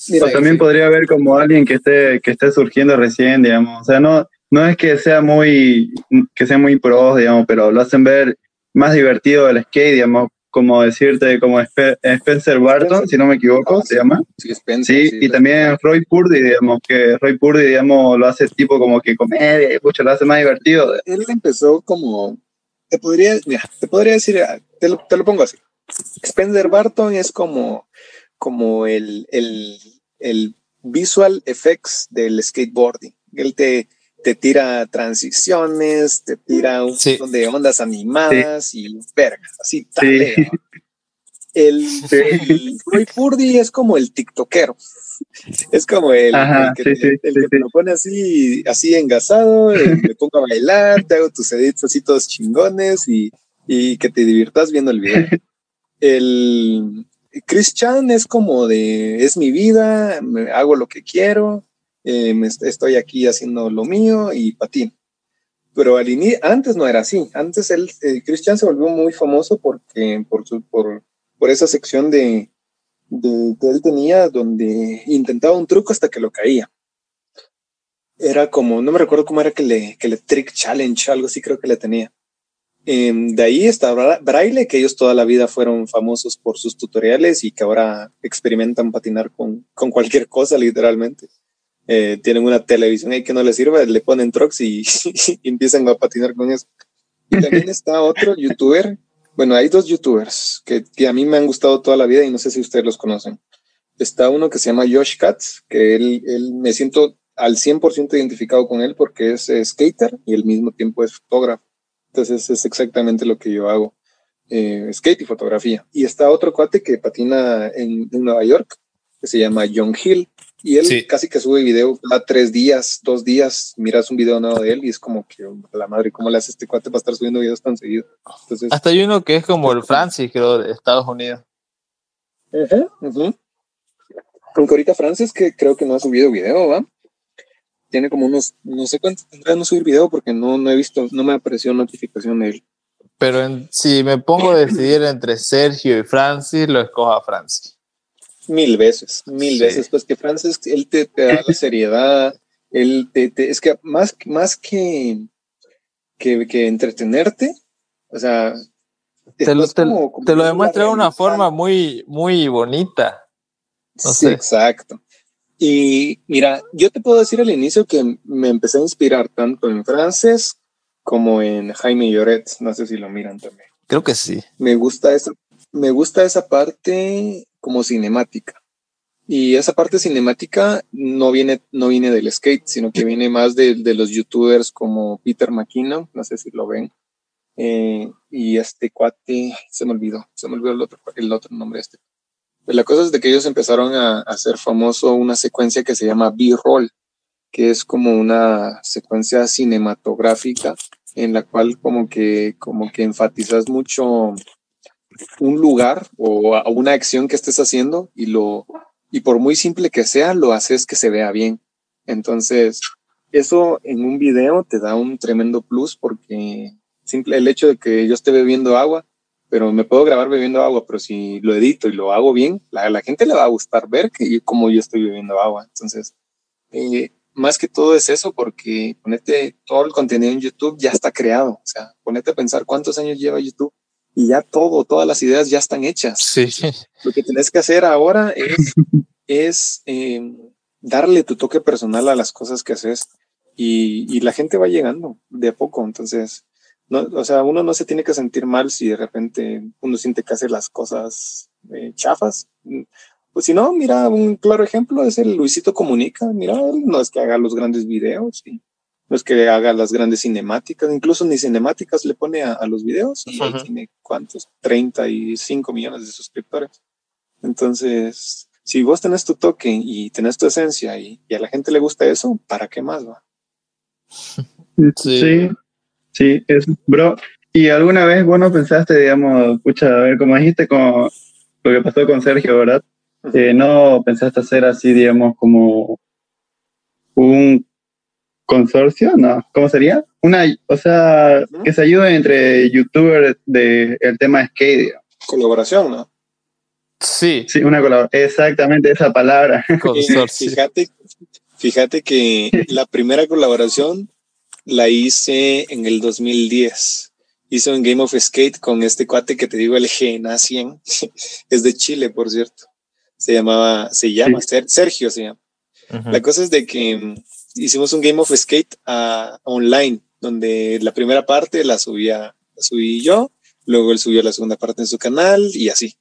Speaker 6: Mira, también podría haber como alguien que esté, que esté surgiendo recién, digamos. O sea, no, no es que sea muy, que sea muy pro, digamos, pero lo hacen ver más divertido el skate, digamos, como decirte, como Spencer Barton, si no me equivoco, se llama.
Speaker 2: Sí, Spencer,
Speaker 6: sí, y también Roy Purdy, digamos, que Roy Purdy, digamos, lo hace tipo como que comedia y mucho lo hace más divertido.
Speaker 2: Él empezó como, te podría, mira, te podría decir, te lo, te lo pongo así. Spencer Barton es como, como el, el, el visual effects del skateboarding. Él te, te tira transiciones, te tira un montón de ondas animadas y verga, así tal. El, Roy Purdy es como el tiktokero. Es como el, que, te, lo pone así, así engasado, me pongo a bailar, te hago tus edits así todos chingones y, y que te diviertas viendo el video. El Chris Chan es como de, es mi vida, me, hago lo que quiero, eh, estoy aquí haciendo lo mío y patino. Pero al antes no era así. Antes él, eh, Christian se volvió muy famoso porque, por, su, por, por esa sección de, de, que él tenía donde intentaba un truco hasta que lo caía. Era como, no me recuerdo cómo era que le, que le trick challenge, algo así creo que le tenía. Em, de ahí está Braille, que ellos toda la vida fueron famosos por sus tutoriales y que ahora experimentan patinar con, con cualquier cosa, literalmente. Eh, tienen una televisión ahí que no les sirve, le ponen trucks y, empiezan a patinar con eso. Y también está otro youtuber. Bueno, hay dos youtubers que, que, a mí me han gustado toda la vida y no sé si ustedes los conocen. Está uno que se llama Josh Katz, que él, él me siento al 100% identificado con él porque es skater y al mismo tiempo es fotógrafo. Entonces es exactamente lo que yo hago, eh, skate y fotografía. Y está otro cuate que patina en, Nueva York, que se llama John Hill. Y él casi que sube video cada tres días, dos días, miras un video nuevo de él y es como que la madre, ¿cómo le hace este cuate para estar subiendo videos tan seguido?
Speaker 1: Entonces, Hasta hay uno que es como el Francis, creo, de Estados Unidos.
Speaker 2: Aunque ahorita Francis que creo que no ha subido video, ¿va? tiene como unos, no sé cuánto tendrá no subir video porque no, no he visto, no me apareció notificación de él.
Speaker 1: Pero si me pongo a decidir entre Sergio y Francis, lo escojo a Francis.
Speaker 2: Mil veces, mil veces, pues que Francis, él te, da la seriedad, él te, es que más, más que, que, que entretenerte, o sea,
Speaker 1: te lo, te, lo demuestra de una forma muy, muy bonita.
Speaker 2: sí, exacto. Y mira, yo te puedo decir al inicio que me empecé a inspirar tanto en francés como en Jaime Lloret. No sé si lo miran también.
Speaker 1: Creo que sí.
Speaker 2: Me gusta esa, me gusta esa parte como cinemática. Y esa parte cinemática no viene, no viene del skate, sino que viene más de, de los youtubers como Peter McKinnon, no sé si lo ven. Eh, y este cuate, se me olvidó, se me olvidó el otro, el otro nombre este. Pues la cosa es de que ellos empezaron a, hacer famoso una secuencia que se llama B-roll, que es como una secuencia cinematográfica en la cual como que, como que enfatizas mucho un lugar o una acción que estés haciendo y lo, y por muy simple que sea, lo haces que se vea bien. Entonces, eso en un video te da un tremendo plus porque simple el hecho de que yo esté bebiendo agua pero me puedo grabar bebiendo agua, pero si lo edito y lo hago bien, la, la gente le va a gustar ver que como yo estoy bebiendo agua. Entonces, eh, más que todo es eso, porque ponete todo el contenido en YouTube ya está creado. O sea, ponete a pensar cuántos años lleva YouTube y ya todo, todas las ideas ya están hechas.
Speaker 1: Sí.
Speaker 2: Lo que tienes que hacer ahora es, es eh, darle tu toque personal a las cosas que haces y, y la gente va llegando de a poco. Entonces, no, o sea, uno no se tiene que sentir mal si de repente uno siente que hace las cosas eh, chafas. Pues si no, mira, un claro ejemplo es el Luisito Comunica. Mira, él no es que haga los grandes videos, y no es que haga las grandes cinemáticas, incluso ni cinemáticas le pone a, los videos. Y tiene cuántos, 35 millones de suscriptores. Entonces, si vos tenés tu toque y tenés tu esencia y, y a la gente le gusta eso, ¿para qué más va?
Speaker 6: sí. Sí, es, bro. ¿Y alguna vez vos no pensaste, digamos, escucha, a ver, como dijiste con lo que pasó con Sergio, ¿verdad? Eh, ¿No pensaste hacer así, digamos, como un consorcio? No, ¿cómo sería? Una, o sea, que se ayude entre youtubers del el tema de skate.
Speaker 2: Colaboración, ¿no?
Speaker 1: Sí.
Speaker 6: Sí, una colaboración. Exactamente esa palabra.
Speaker 2: Consorcio. Fíjate, fíjate que la primera colaboración la hice en el 2010. Hice un Game of Skate con este cuate que te digo, el GNA 100. es de Chile, por cierto. Se llamaba, se llama, Sergio se llama. La cosa es de que hicimos un Game of Skate uh, online, donde la primera parte la subía, la subí yo, luego él subió la segunda parte en su canal y así.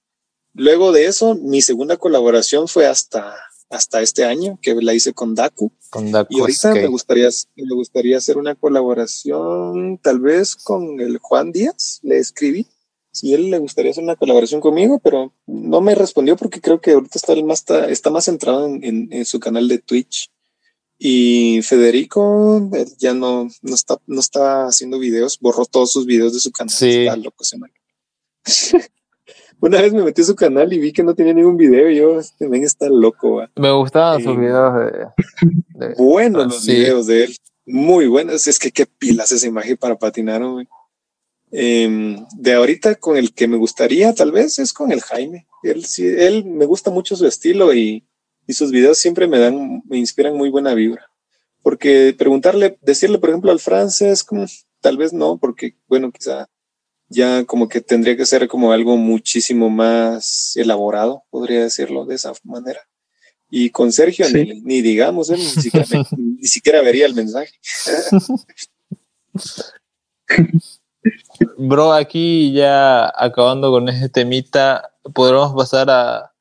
Speaker 2: Luego de eso, mi segunda colaboración fue hasta hasta este año, que la hice con Daku.
Speaker 1: Con Daku
Speaker 2: y ahorita me gustaría, me gustaría hacer una colaboración, tal vez con el Juan Díaz, le escribí. Si él le gustaría hacer una colaboración conmigo, pero no me respondió porque creo que ahorita está más, está, más centrado en, su canal de Twitch. Y Federico ya no, no, está, no está haciendo videos, borró todos sus videos de su canal.
Speaker 1: Sí.
Speaker 2: Está loco Una vez me metí a su canal y vi que no tenía ningún video y yo, este men está loco.
Speaker 1: Me gustaban sus videos
Speaker 2: de... buenos los videos de él. Muy buenos. Es que qué pilas esa imagen para patinar, em, de ahorita con el que me gustaría tal vez es con el Jaime. Él sí, él me gusta mucho su estilo y, y sus videos siempre me dan, me inspiran muy buena vibra. Porque preguntarle, decirle por ejemplo al francés, como tal vez no, porque bueno, quizá ya como que tendría que ser como algo muchísimo más elaborado, podría decirlo de esa manera. Y con Sergio ni, digamos, ni, siquiera vería el mensaje.
Speaker 1: Bro, aquí ya acabando con este temita, podremos pasar a,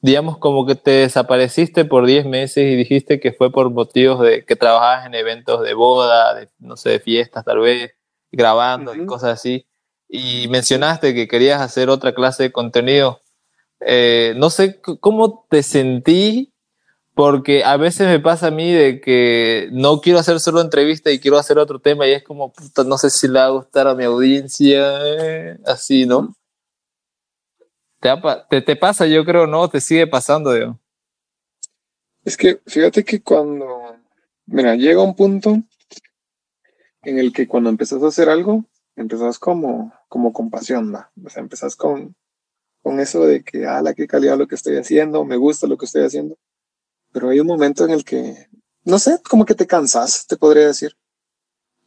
Speaker 1: digamos, como que te desapareciste por 10 meses y dijiste que fue por motivos de que trabajabas en eventos de boda, de, no sé, de fiestas tal vez, grabando y cosas así. Y mencionaste que querías hacer otra clase de contenido. Eh, no sé cómo te sentí, porque a veces me pasa a mí de que no quiero hacer solo entrevista y quiero hacer otro tema y es como, puta, no sé si le va a gustar a mi audiencia, eh, así, ¿no? Te, te, pasa, yo creo, ¿no? Te sigue pasando, digo.
Speaker 2: Es que fíjate que cuando, mira, llega un punto en el que cuando empezás a hacer algo, empezás como, como con pasión, ¿no? O sea, empezás con, con eso de que, ala, qué calidad lo que estoy haciendo, me gusta lo que estoy haciendo. Pero hay un momento en el que, no sé, como que te cansas, te podría decir.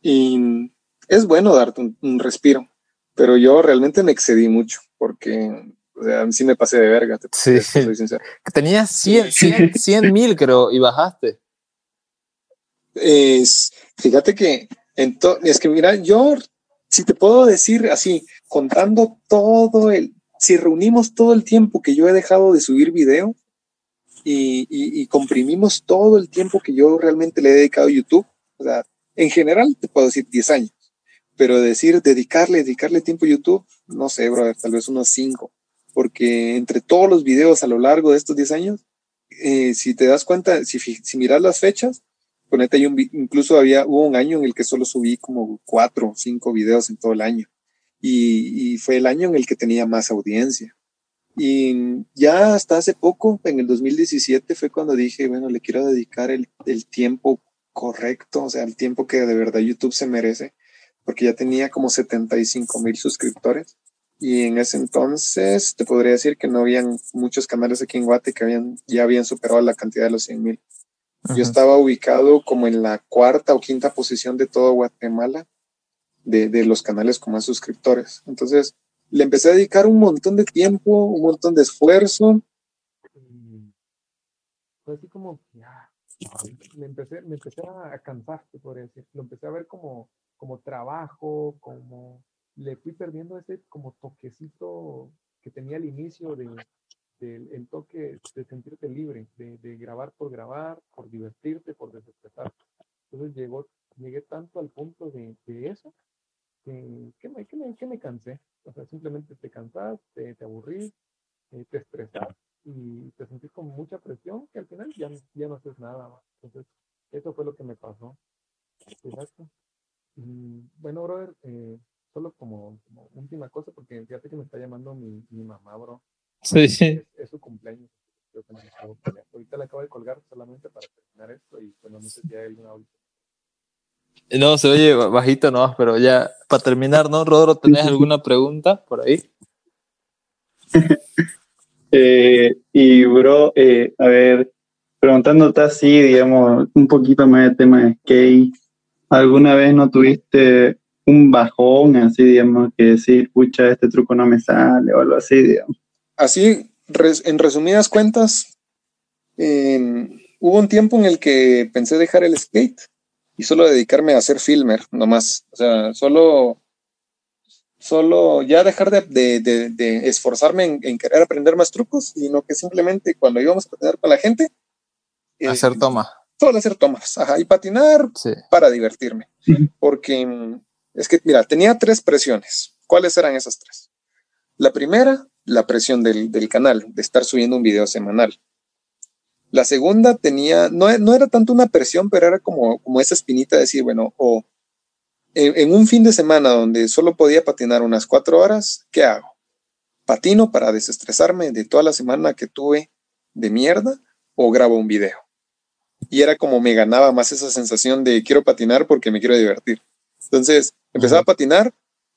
Speaker 2: Y es bueno darte un, respiro, pero yo realmente me excedí mucho porque o sea, sí me pasé de verga, te,
Speaker 1: sí. soy sincero. Tenías 100 mil, creo, y bajaste.
Speaker 2: Es, fíjate que, es que mira, yo, si te puedo decir así, contando todo el, si reunimos todo el tiempo que yo he dejado de subir video y, y, comprimimos todo el tiempo que yo realmente le he dedicado a YouTube, o sea, en general te puedo decir 10 años, pero decir dedicarle, dedicarle tiempo a YouTube, no sé, brother, tal vez unos 5, porque entre todos los videos a lo largo de estos 10 años, eh, si te das cuenta, si, miras las fechas, ponete ahí un, incluso había, hubo un año en el que solo subí como 4 o 5 videos en todo el año y, fue el año en el que tenía más audiencia. Y ya hasta hace poco, en el 2017, fue cuando dije, bueno, le quiero dedicar el, el tiempo correcto, o sea, el tiempo que de verdad YouTube se merece, porque ya tenía como 75 mil suscriptores. Y en ese entonces te podría decir que no habían muchos canales aquí en Guate que habían, ya habían superado la cantidad de los 100 mil. Yo estaba ubicado como en la cuarta o quinta posición de todo Guatemala de, los canales con más suscriptores. Entonces, le empecé a dedicar un montón de tiempo, un montón de esfuerzo.
Speaker 4: Fue así como, ya, me empecé, me empecé a cansar, por decir. Lo empecé a ver como, como trabajo, como le fui perdiendo ese como toquecito que tenía al inicio de, el toque de sentirte libre, de, de, grabar por grabar, por divertirte, por desestresar. Entonces llegó, llegué tanto al punto de, de eso que, me, que, me, que, me, cansé. O sea, simplemente te cansas, te, te aburrís, eh, te estresas y te sentís con mucha presión que al final ya, ya no haces nada más. Entonces, eso fue lo que me pasó. Exacto. Y, bueno, brother, eh, solo como, como, última cosa, porque fíjate que me está llamando mi, mi mamá, bro.
Speaker 1: Sí, sí.
Speaker 4: Es, su cumpleaños. Ahorita le acabo de colgar solamente para terminar esto y bueno, no sé si hay alguna
Speaker 1: no, se oye bajito no, pero ya para terminar, ¿no? Rodro, ¿tenés alguna pregunta por ahí?
Speaker 6: Eh, y bro, eh, a ver, preguntándote así, digamos, un poquito más de tema de skate, ¿alguna vez no tuviste un bajón así, digamos, que decir, escucha, este truco no me sale o algo así, digamos?
Speaker 2: Así, en resumidas cuentas, hubo un tiempo en el que pensé dejar el skate y solo dedicarme a ser filmer, nomás. O sea, solo, solo ya dejar de, de, de, esforzarme en, querer aprender más trucos, sino que simplemente cuando íbamos a patinar con la gente.
Speaker 1: Eh, hacer tomas.
Speaker 2: Solo hacer tomas, ajá, y patinar para divertirme. Porque es que, mira, tenía tres presiones. ¿Cuáles eran esas tres? La primera, la presión del, del canal, de estar subiendo un video semanal. La segunda tenía, no, no era tanto una presión, pero era como, como esa espinita de decir, bueno, o en, un fin de semana donde solo podía patinar unas cuatro horas, ¿qué hago? ¿Patino para desestresarme de toda la semana que tuve de mierda o grabo un video? Y era como me ganaba más esa sensación de quiero patinar porque me quiero divertir. Entonces empezaba a patinar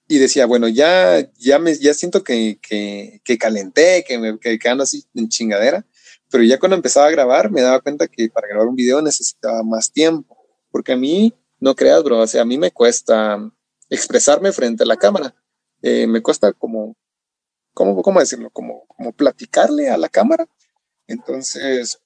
Speaker 2: y decía, bueno, ya, ya, me, ya siento que, que, que calenté, que me que, así en chingadera pero ya cuando empezaba a grabar me daba cuenta que para grabar un video necesitaba más tiempo, porque a mí, no creas, bro, o sea, a mí me cuesta expresarme frente a la cámara. eh, me cuesta como, ¿cómo, cómo decirlo? Como, como platicarle a la cámara. Entonces,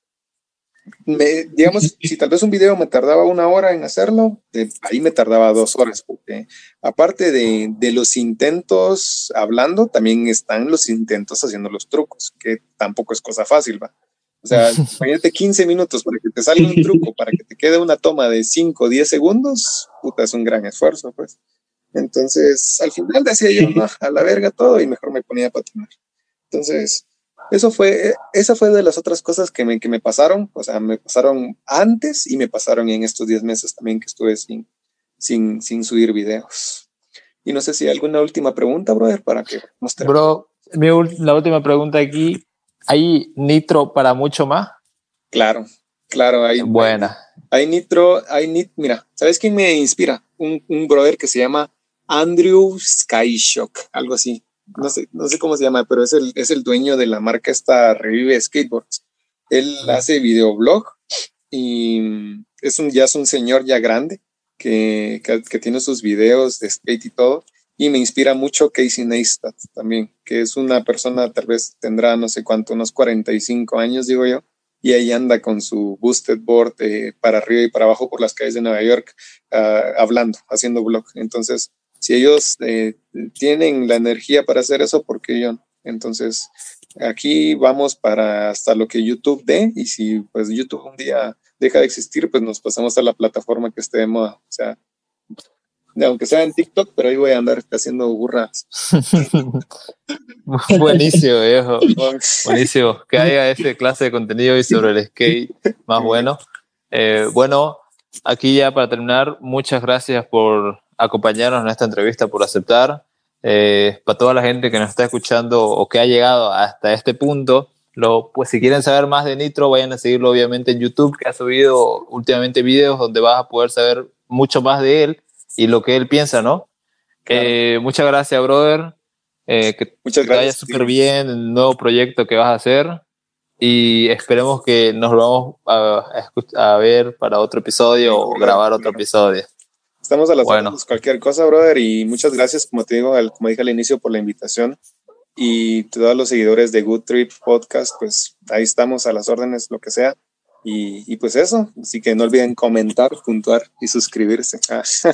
Speaker 2: me, digamos, si tal vez un video me tardaba una hora en hacerlo, ahí me tardaba dos horas, porque aparte de, de, los intentos hablando, también están los intentos haciendo los trucos, que tampoco es cosa fácil, ¿va? O sea, imagínate 15 minutos para que te salga un truco, para que te quede una toma de 5 o 10 segundos, puta, es un gran esfuerzo, pues. Entonces, al final decía yo, no, a la verga todo y mejor me ponía a patinar. Entonces, eso fue, esa fue de las otras cosas que me, que me pasaron, o sea, me pasaron antes y me pasaron en estos 10 meses también que estuve sin, sin, sin subir videos. Y no sé si hay alguna última pregunta, brother, para que.
Speaker 1: Bro, mi, la última pregunta aquí, ¿hay nitro para mucho más?
Speaker 2: Claro, claro, hay.
Speaker 1: Buena.
Speaker 2: Hay, nitro, hay nit, mira, ¿sabes quién me inspira? Un, un brother que se llama Andrew Skyshock, algo así no sé, no sé cómo se llama, pero es el, es el dueño de la marca esta Revive Skateboards. Él hace videoblog y es un, ya es un señor ya grande que, que, tiene sus videos de skate y todo. Y me inspira mucho Casey Neistat también, que es una persona, tal vez tendrá no sé cuánto, unos 45 años, digo yo, y ahí anda con su boosted board eh, para arriba y para abajo por las calles de Nueva York, uh, hablando, haciendo blog. Entonces, si ellos eh, tienen la energía para hacer eso, ¿por qué yo Entonces, aquí vamos para hasta lo que YouTube dé y si pues YouTube un día deja de existir, pues nos pasamos a la plataforma que esté de moda. O sea, aunque sea en TikTok, pero ahí voy a andar haciendo burras.
Speaker 1: Buenísimo, viejo. Buenísimo. Que haya ese clase de contenido y sobre el skate más bueno. Eh, bueno, aquí ya para terminar, muchas gracias por acompañarnos en esta entrevista, por aceptar. Eh, para toda la gente que nos está escuchando o que ha llegado hasta este punto, lo, pues si quieren saber más de Nitro, vayan a seguirlo obviamente en YouTube, que ha subido últimamente videos donde vas a poder saber mucho más de él y lo que él piensa, ¿no? Eh, muchas gracias, brother. Eh, que
Speaker 2: muchas
Speaker 1: te vaya súper bien el nuevo proyecto que vas a hacer y esperemos que nos lo vamos a, a ver para otro episodio o grabar otro episodio.
Speaker 2: Estamos a las bueno. cualquier cosa, brother, y muchas gracias, como te digo, como dije al inicio, por la invitación. Y todos los seguidores de Good Trip Podcast, pues ahí estamos a las órdenes, lo que sea. Y, y pues eso, así que no olviden comentar, puntuar y suscribirse.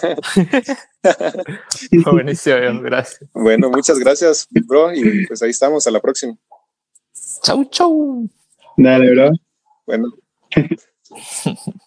Speaker 1: Buenísimo, gracias.
Speaker 2: Bueno, muchas gracias, bro, y pues ahí estamos, a la próxima.
Speaker 1: Chau, chau.
Speaker 6: Dale, bro.
Speaker 2: Bueno.